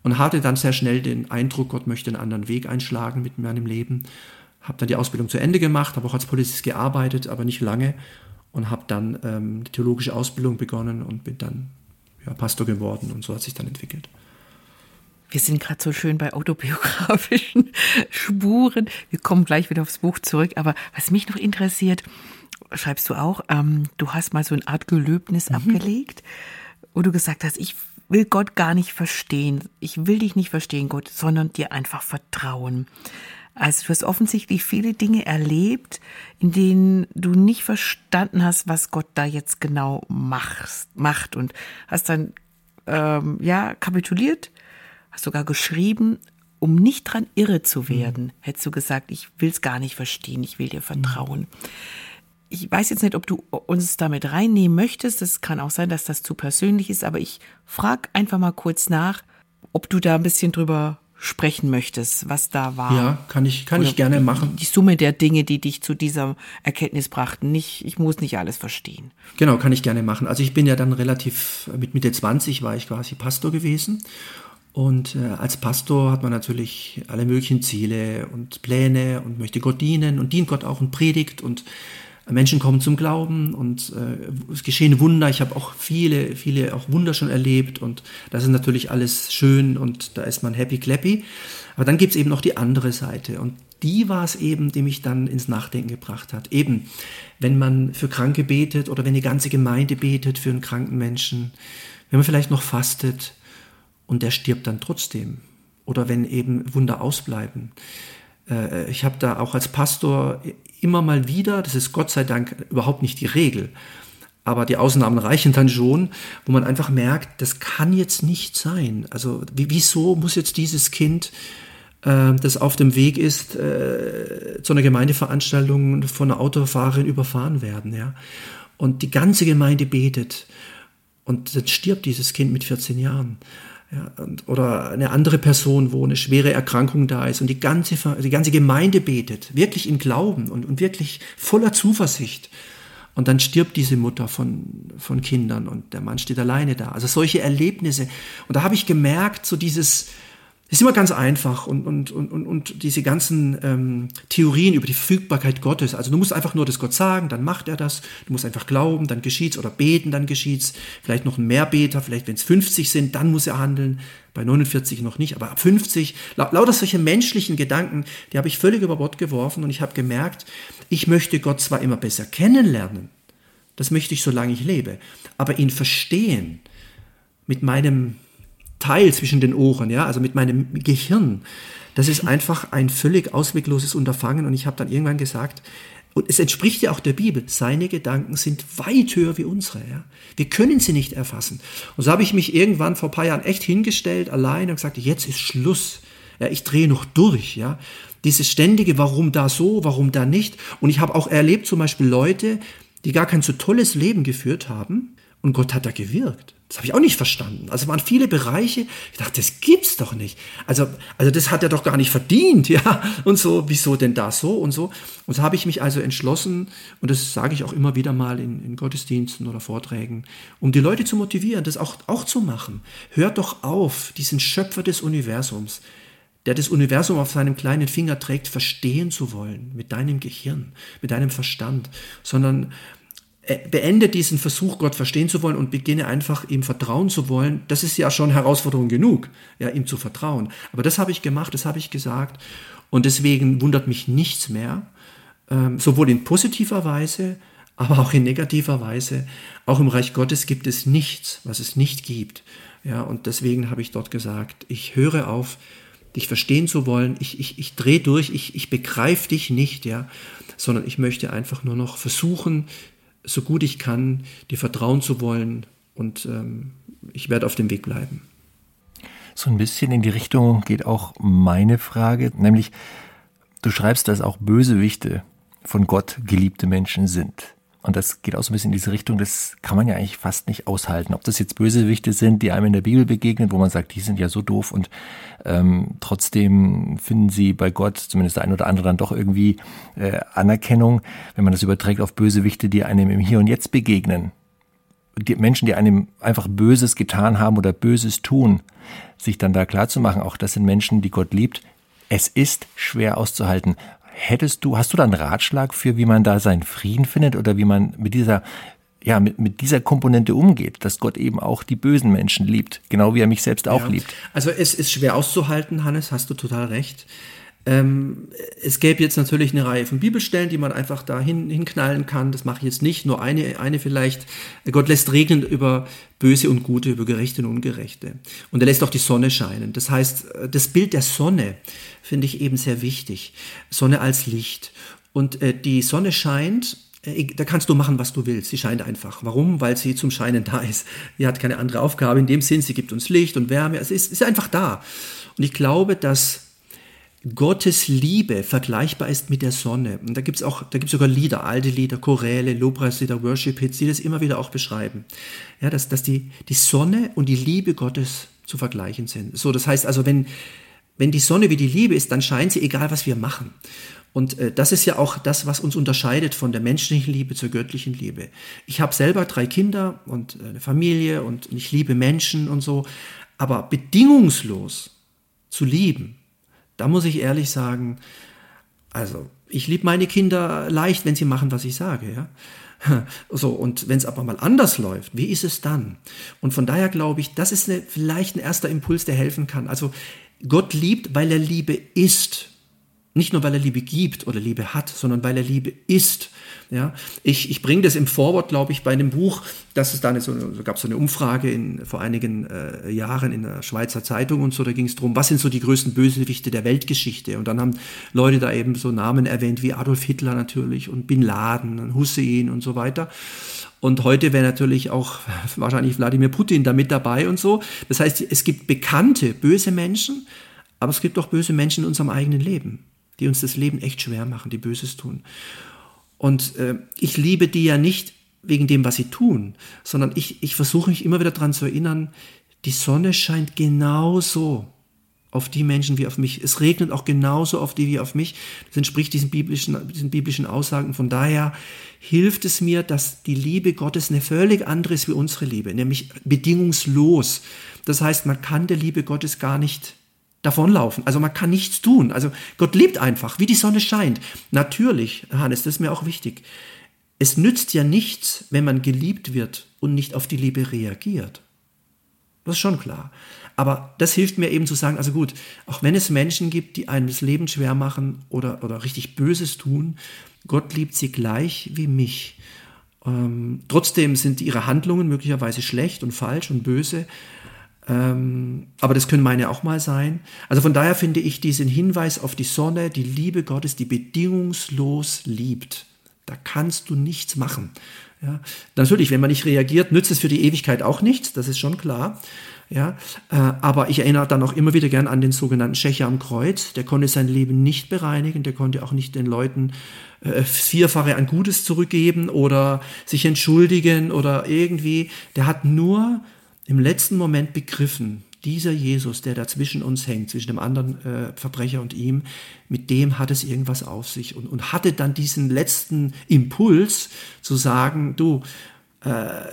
und hatte dann sehr schnell den Eindruck, Gott möchte einen anderen Weg einschlagen mit meinem Leben. Habe dann die Ausbildung zu Ende gemacht, habe auch als Polizist gearbeitet, aber nicht lange und habe dann ähm, die theologische Ausbildung begonnen und bin dann ja, Pastor geworden und so hat sich dann entwickelt. Wir sind gerade so schön bei autobiografischen Spuren. Wir kommen gleich wieder aufs Buch zurück. Aber was mich noch interessiert, schreibst du auch, ähm, du hast mal so eine Art Gelöbnis mhm. abgelegt, wo du gesagt hast, ich will Gott gar nicht verstehen. Ich will dich nicht verstehen, Gott, sondern dir einfach vertrauen. Also du hast offensichtlich viele Dinge erlebt, in denen du nicht verstanden hast, was Gott da jetzt genau machst, macht und hast dann ähm, ja kapituliert, hast sogar geschrieben, um nicht dran irre zu werden, mhm. hättest du gesagt, ich will es gar nicht verstehen, ich will dir vertrauen. Mhm ich weiß jetzt nicht, ob du uns damit reinnehmen möchtest. Es kann auch sein, dass das zu persönlich ist, aber ich frage einfach mal kurz nach, ob du da ein bisschen drüber sprechen möchtest, was da war. Ja, kann ich, kann ich gerne machen. Die Summe der Dinge, die dich zu dieser Erkenntnis brachten. Nicht, ich muss nicht alles verstehen. Genau, kann ich gerne machen. Also ich bin ja dann relativ, mit Mitte 20 war ich quasi Pastor gewesen. Und äh, als Pastor hat man natürlich alle möglichen Ziele und Pläne und möchte Gott dienen und dient Gott auch und predigt und Menschen kommen zum Glauben und äh, es geschehen Wunder. Ich habe auch viele, viele auch Wunder schon erlebt und das ist natürlich alles schön und da ist man happy clappy. Aber dann gibt es eben noch die andere Seite und die war es eben, die mich dann ins Nachdenken gebracht hat. Eben, wenn man für Kranke betet oder wenn die ganze Gemeinde betet für einen kranken Menschen, wenn man vielleicht noch fastet und der stirbt dann trotzdem oder wenn eben Wunder ausbleiben. Äh, ich habe da auch als Pastor immer mal wieder, das ist Gott sei Dank überhaupt nicht die Regel, aber die Ausnahmen reichen dann schon, wo man einfach merkt, das kann jetzt nicht sein. Also wieso muss jetzt dieses Kind, äh, das auf dem Weg ist, äh, zu einer Gemeindeveranstaltung von einer Autofahrerin überfahren werden, ja? Und die ganze Gemeinde betet und dann stirbt dieses Kind mit 14 Jahren. Ja, und, oder eine andere Person, wo eine schwere Erkrankung da ist und die ganze, die ganze Gemeinde betet, wirklich in Glauben und, und wirklich voller Zuversicht. Und dann stirbt diese Mutter von, von Kindern und der Mann steht alleine da. Also solche Erlebnisse. Und da habe ich gemerkt, so dieses, ist immer ganz einfach und, und, und, und, diese ganzen ähm, Theorien über die Verfügbarkeit Gottes. Also du musst einfach nur das Gott sagen, dann macht er das. Du musst einfach glauben, dann geschieht's oder beten, dann geschieht's. Vielleicht noch ein Mehrbeter, vielleicht wenn es 50 sind, dann muss er handeln. Bei 49 noch nicht, aber ab 50. Lauter solche menschlichen Gedanken, die habe ich völlig über Bord geworfen und ich habe gemerkt, ich möchte Gott zwar immer besser kennenlernen, das möchte ich, solange ich lebe, aber ihn verstehen mit meinem Teil zwischen den Ohren, ja, also mit meinem Gehirn. Das ist einfach ein völlig auswegloses Unterfangen und ich habe dann irgendwann gesagt, und es entspricht ja auch der Bibel, seine Gedanken sind weit höher wie unsere. Ja? Wir können sie nicht erfassen. Und so habe ich mich irgendwann vor ein paar Jahren echt hingestellt, allein und gesagt, jetzt ist Schluss. Ja, ich drehe noch durch. Ja? Dieses ständige, warum da so, warum da nicht. Und ich habe auch erlebt zum Beispiel Leute, die gar kein so tolles Leben geführt haben, Und Gott hat da gewirkt. Das habe ich auch nicht verstanden. Also waren viele Bereiche, ich dachte, das gibt's doch nicht. Also, also das hat er doch gar nicht verdient, ja. Und so, wieso denn da so und so? Und so habe ich mich also entschlossen, und das sage ich auch immer wieder mal in, in Gottesdiensten oder Vorträgen, um die Leute zu motivieren, das auch, auch zu machen. Hört doch auf, diesen Schöpfer des Universums, der das Universum auf seinem kleinen Finger trägt, verstehen zu wollen, mit deinem Gehirn, mit deinem Verstand, sondern beende diesen Versuch, Gott verstehen zu wollen und beginne einfach ihm vertrauen zu wollen. Das ist ja schon Herausforderung genug, ja, ihm zu vertrauen. Aber das habe ich gemacht, das habe ich gesagt. Und deswegen wundert mich nichts mehr, ähm, sowohl in positiver Weise, aber auch in negativer Weise. Auch im Reich Gottes gibt es nichts, was es nicht gibt. Ja, und deswegen habe ich dort gesagt, ich höre auf, dich verstehen zu wollen. Ich, ich, ich drehe durch, ich, ich begreife dich nicht, ja, sondern ich möchte einfach nur noch versuchen, so gut ich kann, dir vertrauen zu wollen und ähm, ich werde auf dem Weg bleiben. So ein bisschen in die Richtung geht auch meine Frage, nämlich du schreibst, dass auch Bösewichte von Gott geliebte Menschen sind. Und das geht auch so ein bisschen in diese Richtung, das kann man ja eigentlich fast nicht aushalten. Ob das jetzt Bösewichte sind, die einem in der Bibel begegnen, wo man sagt, die sind ja so doof und ähm, trotzdem finden sie bei Gott, zumindest der ein oder andere, dann doch irgendwie äh, Anerkennung, wenn man das überträgt auf Bösewichte, die einem im Hier und Jetzt begegnen. Die Menschen, die einem einfach Böses getan haben oder Böses tun, sich dann da klar zu machen, auch das sind Menschen, die Gott liebt. Es ist schwer auszuhalten. Hättest du, hast du da einen Ratschlag für, wie man da seinen Frieden findet oder wie man mit dieser ja, mit, mit dieser Komponente umgeht, dass Gott eben auch die bösen Menschen liebt, genau wie er mich selbst auch ja. liebt. Also es ist schwer auszuhalten, Hannes, hast du total recht. Ähm, es gäbe jetzt natürlich eine Reihe von Bibelstellen, die man einfach da hin, hinknallen kann. Das mache ich jetzt nicht, nur eine, eine vielleicht. Gott lässt regnen über Böse und Gute, über Gerechte und Ungerechte. Und er lässt auch die Sonne scheinen. Das heißt, das Bild der Sonne finde ich eben sehr wichtig. Sonne als Licht. Und äh, die Sonne scheint, äh, da kannst du machen, was du willst. Sie scheint einfach. Warum? Weil sie zum Scheinen da ist. Sie hat keine andere Aufgabe in dem Sinn. Sie gibt uns Licht und Wärme. Es ist, ist einfach da. Und ich glaube, dass Gottes Liebe vergleichbar ist mit der Sonne. Und da gibt's auch, da gibt's sogar Lieder, alte Lieder, Choräle, Lobpreislieder, Worship-Hits, die das immer wieder auch beschreiben. Ja, dass, dass die, die Sonne und die Liebe Gottes zu vergleichen sind. So, das heißt also, wenn, wenn die Sonne wie die Liebe ist, dann scheint sie, egal was wir machen. Und äh, das ist ja auch das, was uns unterscheidet von der menschlichen Liebe zur göttlichen Liebe. Ich habe selber drei Kinder und äh, eine Familie und ich liebe Menschen und so, aber bedingungslos zu lieben, da muss ich ehrlich sagen, also ich liebe meine Kinder leicht, wenn sie machen, was ich sage, ja. So, und wenn es aber mal anders läuft, wie ist es dann? Und von daher glaube ich, das ist eine, vielleicht ein erster Impuls, der helfen kann. Also Gott liebt, weil er Liebe ist. Nicht nur, weil er Liebe gibt oder Liebe hat, sondern weil er Liebe ist. Ja, ich, ich bringe das im Vorwort, glaube ich, bei einem Buch, dass es da eine, so, gab es so eine Umfrage in, vor einigen äh, Jahren in der Schweizer Zeitung und so, da ging es darum, was sind so die größten Bösewichte der Weltgeschichte? Und dann haben Leute da eben so Namen erwähnt wie Adolf Hitler natürlich und Bin Laden und Hussein und so weiter. Und heute wäre natürlich auch wahrscheinlich Wladimir Putin da mit dabei und so. Das heißt, es gibt bekannte böse Menschen, aber es gibt auch böse Menschen in unserem eigenen Leben, die uns das Leben echt schwer machen, die Böses tun. Und äh, ich liebe die ja nicht wegen dem, was sie tun, sondern ich, ich versuche mich immer wieder daran zu erinnern, die Sonne scheint genauso auf die Menschen wie auf mich. Es regnet auch genauso auf die wie auf mich. Das entspricht diesen biblischen, diesen biblischen Aussagen. Von daher hilft es mir, dass die Liebe Gottes eine völlig andere ist wie unsere Liebe, nämlich bedingungslos. Das heißt, man kann der Liebe Gottes gar nicht davonlaufen. Also man kann nichts tun. Also Gott liebt einfach, wie die Sonne scheint. Natürlich, Hannes, das ist mir auch wichtig. Es nützt ja nichts, wenn man geliebt wird und nicht auf die Liebe reagiert. Das ist schon klar. Aber das hilft mir eben zu sagen, also gut, auch wenn es Menschen gibt, die einem das Leben schwer machen oder, oder richtig Böses tun, Gott liebt sie gleich wie mich. Ähm, trotzdem sind ihre Handlungen möglicherweise schlecht und falsch und böse, ähm, aber das können meine auch mal sein. Also von daher finde ich diesen Hinweis auf die Sonne, die Liebe Gottes, die bedingungslos liebt, Da kannst du nichts machen. Ja, natürlich, wenn man nicht reagiert, nützt es für die Ewigkeit auch nichts, das ist schon klar. Ja, äh, aber ich erinnere dann auch immer wieder gern an den sogenannten Schächer am Kreuz. Der konnte sein Leben nicht bereinigen, der konnte auch nicht den Leuten äh, vierfache an Gutes zurückgeben oder sich entschuldigen oder irgendwie. Der hat nur im letzten Moment begriffen, dieser Jesus, der da zwischen uns hängt, zwischen dem anderen äh, Verbrecher und ihm, mit dem hat es irgendwas auf sich und, und hatte dann diesen letzten Impuls zu sagen, du, äh,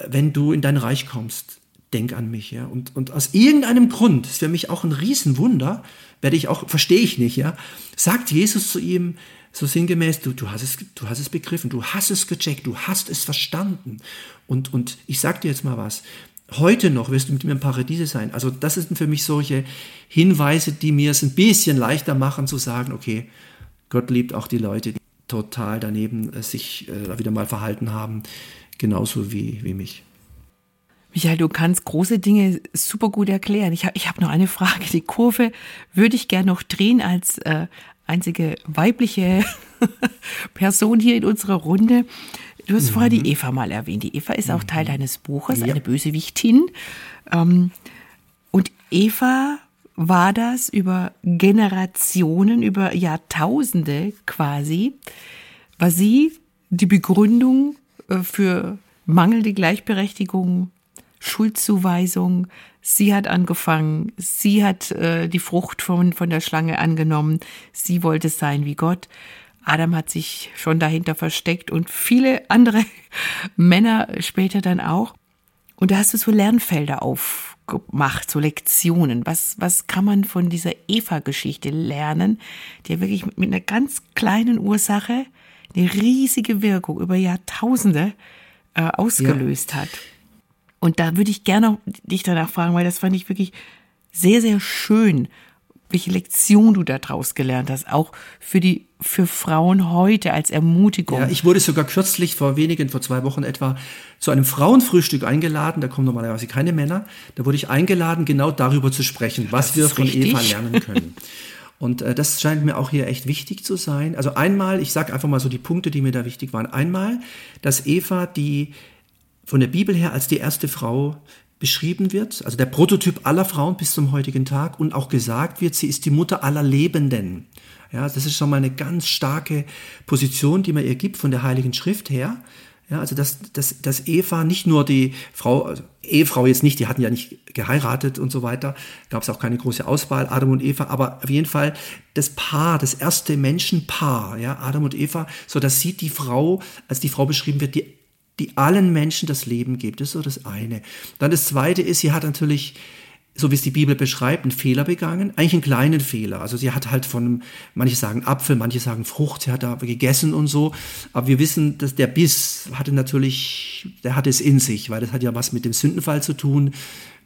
wenn du in dein Reich kommst, denk an mich, ja. Und, und aus irgendeinem Grund, ist für mich auch ein Riesenwunder, werde ich auch, verstehe ich nicht, ja, sagt Jesus zu ihm, so sinngemäß, du, du, hast es, du hast es begriffen, du hast es gecheckt, du hast es verstanden. Und, und ich sag dir jetzt mal was, heute noch wirst du mit mir im Paradiese sein. Also das sind für mich solche Hinweise, die mir es ein bisschen leichter machen zu sagen, okay, Gott liebt auch die Leute, die total daneben äh, sich äh, wieder mal verhalten haben, genauso wie, wie mich. Michael, du kannst große Dinge super gut erklären. Ich habe ich hab noch eine Frage. Die Kurve würde ich gerne noch drehen als äh, einzige weibliche Person hier in unserer Runde. Du hast mhm. vorher die mhm. Eva mal erwähnt. Die Eva ist auch Teil mhm. deines Buches, ja. eine Bösewichtin. Ähm, und Eva war das über Generationen, über Jahrtausende quasi, war sie die Begründung äh, für mangelnde Gleichberechtigung, Schuldzuweisung. Sie hat angefangen, sie hat äh, die Frucht von, von der Schlange angenommen, sie wollte sein wie Gott. Adam hat sich schon dahinter versteckt und viele andere Männer später dann auch. Und da hast du so Lernfelder aufgemacht, so Lektionen. Was, was kann man von dieser Eva-Geschichte lernen, die ja wirklich mit einer ganz kleinen Ursache eine riesige Wirkung über Jahrtausende äh, ausgelöst ja. hat? Und da würde ich gerne dich danach fragen, weil das fand ich wirklich sehr, sehr schön welche Lektion du daraus gelernt hast, auch für die für Frauen heute als Ermutigung. Ja, ich wurde sogar kürzlich vor wenigen, vor zwei Wochen etwa, zu einem Frauenfrühstück eingeladen. Da kommen normalerweise keine Männer. Da wurde ich eingeladen, genau darüber zu sprechen, was wir von richtig. Eva lernen können. Und äh, das scheint mir auch hier echt wichtig zu sein. Also einmal, ich sage einfach mal so die Punkte, die mir da wichtig waren. Einmal, dass Eva die von der Bibel her als die erste Frau beschrieben wird, also der Prototyp aller Frauen bis zum heutigen Tag und auch gesagt wird, sie ist die Mutter aller Lebenden. Ja, das ist schon mal eine ganz starke Position, die man ihr gibt von der Heiligen Schrift her. Ja, also dass, dass, dass Eva nicht nur die Frau, also Ehefrau jetzt nicht, die hatten ja nicht geheiratet und so weiter, gab es auch keine große Auswahl, Adam und Eva, aber auf jeden Fall das Paar, das erste Menschenpaar, ja, Adam und Eva, so dass sie die Frau, als die Frau beschrieben wird, die die allen Menschen das Leben gibt. Das ist so das eine. Dann das zweite ist, sie hat natürlich, so wie es die Bibel beschreibt, einen Fehler begangen. Eigentlich einen kleinen Fehler. Also sie hat halt von, manche sagen Apfel, manche sagen Frucht, sie hat da gegessen und so. Aber wir wissen, dass der Biss hatte natürlich, der hatte es in sich, weil das hat ja was mit dem Sündenfall zu tun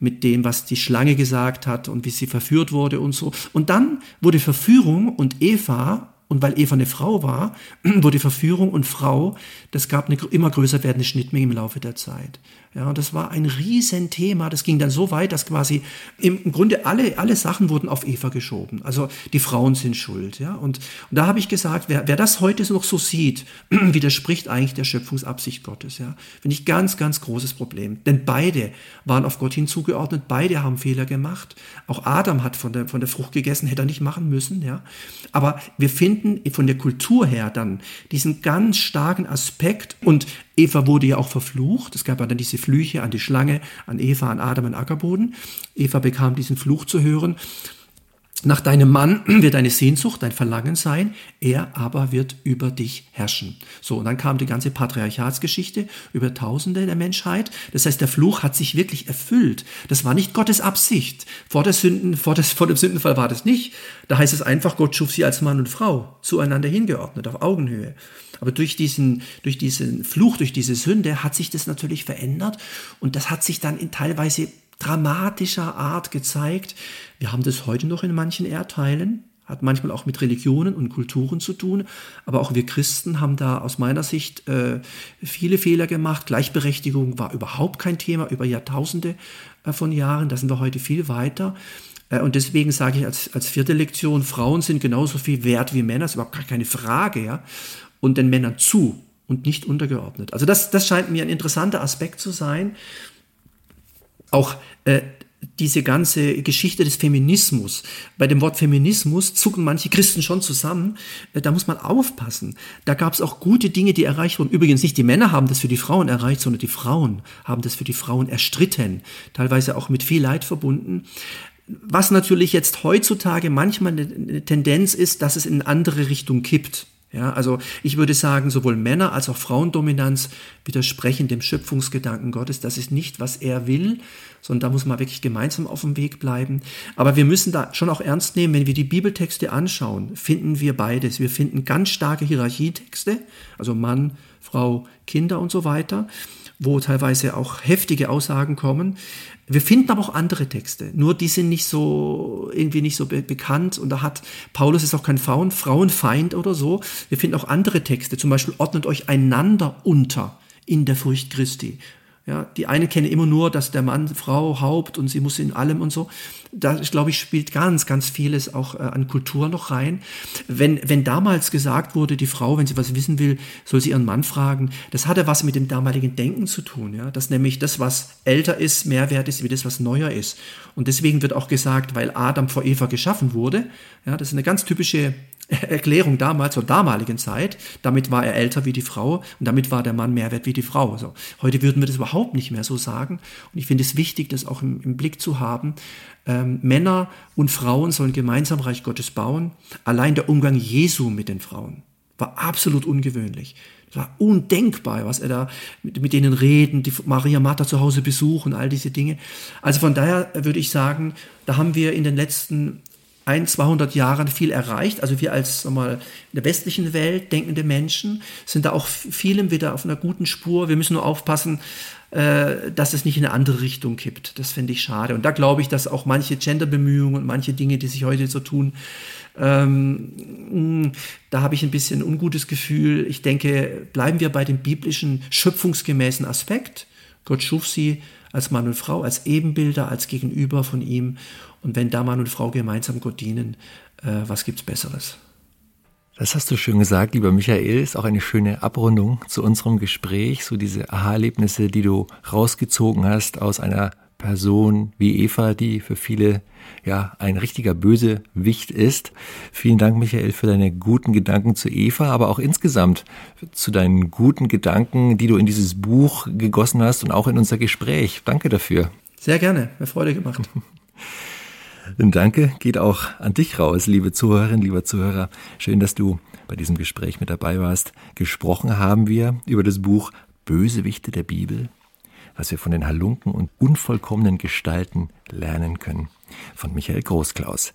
mit dem, was die Schlange gesagt hat und wie sie verführt wurde und so. Und dann wurde Verführung und Eva und weil Eva eine Frau war, wurde Verführung und Frau, das gab eine immer größer werdende Schnittmenge im Laufe der Zeit. Ja, und das war ein Riesenthema. Das ging dann so weit, dass quasi im Grunde alle, alle Sachen wurden auf Eva geschoben. Also die Frauen sind schuld. Ja, und, und da habe ich gesagt, wer, wer das heute noch so sieht, widerspricht eigentlich der Schöpfungsabsicht Gottes. Ja, finde ich ganz, ganz großes Problem. Denn beide waren auf Gott hinzugeordnet, beide haben Fehler gemacht. Auch Adam hat von der, von der Frucht gegessen, hätte er nicht machen müssen. Ja, aber wir finden von der Kultur her dann diesen ganz starken Aspekt und Eva wurde ja auch verflucht. Es gab ja dann diese Flüche an die Schlange, an Eva, an Adam, an Ackerboden. Eva bekam diesen Fluch zu hören. Nach deinem Mann wird deine Sehnsucht, dein Verlangen sein, er aber wird über dich herrschen. So, und dann kam die ganze Patriarchatsgeschichte über Tausende der Menschheit. Das heißt, der Fluch hat sich wirklich erfüllt. Das war nicht Gottes Absicht. Vor, der Sünden, vor, des, vor dem Sündenfall war das nicht. Da heißt es einfach, Gott schuf sie als Mann und Frau zueinander hingeordnet, auf Augenhöhe. Aber durch diesen, durch diesen Fluch, durch diese Sünde hat sich das natürlich verändert und das hat sich dann in teilweise dramatischer Art gezeigt. Wir haben das heute noch in manchen Erdteilen, hat manchmal auch mit Religionen und Kulturen zu tun, aber auch wir Christen haben da aus meiner Sicht äh, viele Fehler gemacht. Gleichberechtigung war überhaupt kein Thema über Jahrtausende äh, von Jahren, da sind wir heute viel weiter. Äh, und deswegen sage ich als, als vierte Lektion, Frauen sind genauso viel wert wie Männer, ist überhaupt keine Frage, ja und den Männern zu und nicht untergeordnet. Also das, das scheint mir ein interessanter Aspekt zu sein. Auch äh, diese ganze Geschichte des Feminismus. Bei dem Wort Feminismus zucken manche Christen schon zusammen. Äh, da muss man aufpassen. Da gab es auch gute Dinge, die erreicht wurden. Übrigens nicht die Männer haben das für die Frauen erreicht, sondern die Frauen haben das für die Frauen erstritten. Teilweise auch mit viel Leid verbunden. Was natürlich jetzt heutzutage manchmal eine Tendenz ist, dass es in eine andere Richtung kippt. Ja, also ich würde sagen, sowohl Männer als auch Frauendominanz widersprechen dem Schöpfungsgedanken Gottes. Das ist nicht, was er will, sondern da muss man wirklich gemeinsam auf dem Weg bleiben. Aber wir müssen da schon auch ernst nehmen, wenn wir die Bibeltexte anschauen, finden wir beides. Wir finden ganz starke Hierarchietexte, also Mann, Frau, Kinder und so weiter, wo teilweise auch heftige Aussagen kommen. Wir finden aber auch andere Texte, nur die sind nicht so, irgendwie nicht so be bekannt und da hat, Paulus ist auch kein Frauen, Frauenfeind oder so. Wir finden auch andere Texte, zum Beispiel ordnet euch einander unter in der Furcht Christi. Ja, die eine kennen immer nur, dass der Mann Frau Haupt und sie muss in allem und so. Da, glaube ich, spielt ganz, ganz vieles auch äh, an Kultur noch rein. Wenn, wenn damals gesagt wurde, die Frau, wenn sie was wissen will, soll sie ihren Mann fragen, das hatte was mit dem damaligen Denken zu tun, ja, dass nämlich das, was älter ist, mehr wert ist, wie das, was neuer ist. Und deswegen wird auch gesagt, weil Adam vor Eva geschaffen wurde, ja, das ist eine ganz typische Erklärung damals zur damaligen Zeit. Damit war er älter wie die Frau und damit war der Mann mehr wert wie die Frau. So. Heute würden wir das überhaupt nicht mehr so sagen. Und ich finde es wichtig, das auch im, im Blick zu haben. Ähm, Männer und Frauen sollen gemeinsam Reich Gottes bauen. Allein der Umgang Jesu mit den Frauen war absolut ungewöhnlich. Es war undenkbar, was er da mit, mit denen reden, die Maria Martha zu Hause besuchen, all diese Dinge. Also von daher würde ich sagen, da haben wir in den letzten ein, 200 Jahren viel erreicht. Also wir als mal, in der westlichen Welt denkende Menschen sind da auch vielem wieder auf einer guten Spur. Wir müssen nur aufpassen, äh, dass es nicht in eine andere Richtung kippt. Das finde ich schade. Und da glaube ich, dass auch manche Genderbemühungen und manche Dinge, die sich heute so tun, ähm, da habe ich ein bisschen ein ungutes Gefühl. Ich denke, bleiben wir bei dem biblischen schöpfungsgemäßen Aspekt. Gott schuf sie als Mann und Frau, als Ebenbilder, als Gegenüber von ihm. Und wenn da Mann und Frau gemeinsam Gott dienen, äh, was gibt's Besseres? Das hast du schön gesagt, lieber Michael. Ist auch eine schöne Abrundung zu unserem Gespräch. So diese Aha-Erlebnisse, die du rausgezogen hast aus einer Person wie Eva, die für viele ja ein richtiger Bösewicht ist. Vielen Dank, Michael, für deine guten Gedanken zu Eva, aber auch insgesamt zu deinen guten Gedanken, die du in dieses Buch gegossen hast und auch in unser Gespräch. Danke dafür. Sehr gerne, mir Freude gemacht. Danke geht auch an dich raus, liebe Zuhörerin, lieber Zuhörer. Schön, dass du bei diesem Gespräch mit dabei warst. Gesprochen haben wir über das Buch Bösewichte der Bibel, was wir von den Halunken und unvollkommenen Gestalten lernen können. Von Michael Großklaus.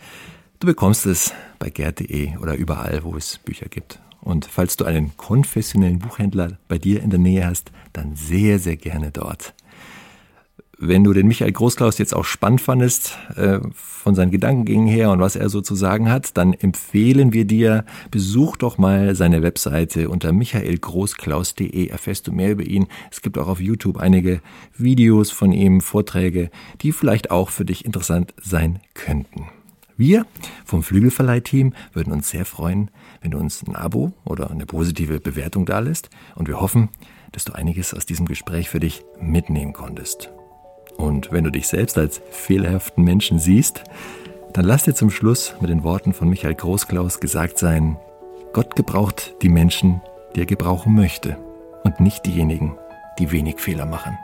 Du bekommst es bei gerd.de oder überall, wo es Bücher gibt. Und falls du einen konfessionellen Buchhändler bei dir in der Nähe hast, dann sehr, sehr gerne dort. Wenn du den Michael Großklaus jetzt auch spannend fandest, äh, von seinen Gedankengängen her und was er so zu sagen hat, dann empfehlen wir dir, besuch doch mal seine Webseite unter michaelgroßklaus.de, erfährst du mehr über ihn. Es gibt auch auf YouTube einige Videos von ihm, Vorträge, die vielleicht auch für dich interessant sein könnten. Wir vom Flügelverleih-Team würden uns sehr freuen, wenn du uns ein Abo oder eine positive Bewertung dalässt und wir hoffen, dass du einiges aus diesem Gespräch für dich mitnehmen konntest. Und wenn du dich selbst als fehlerhaften Menschen siehst, dann lass dir zum Schluss mit den Worten von Michael Großklaus gesagt sein, Gott gebraucht die Menschen, die er gebrauchen möchte und nicht diejenigen, die wenig Fehler machen.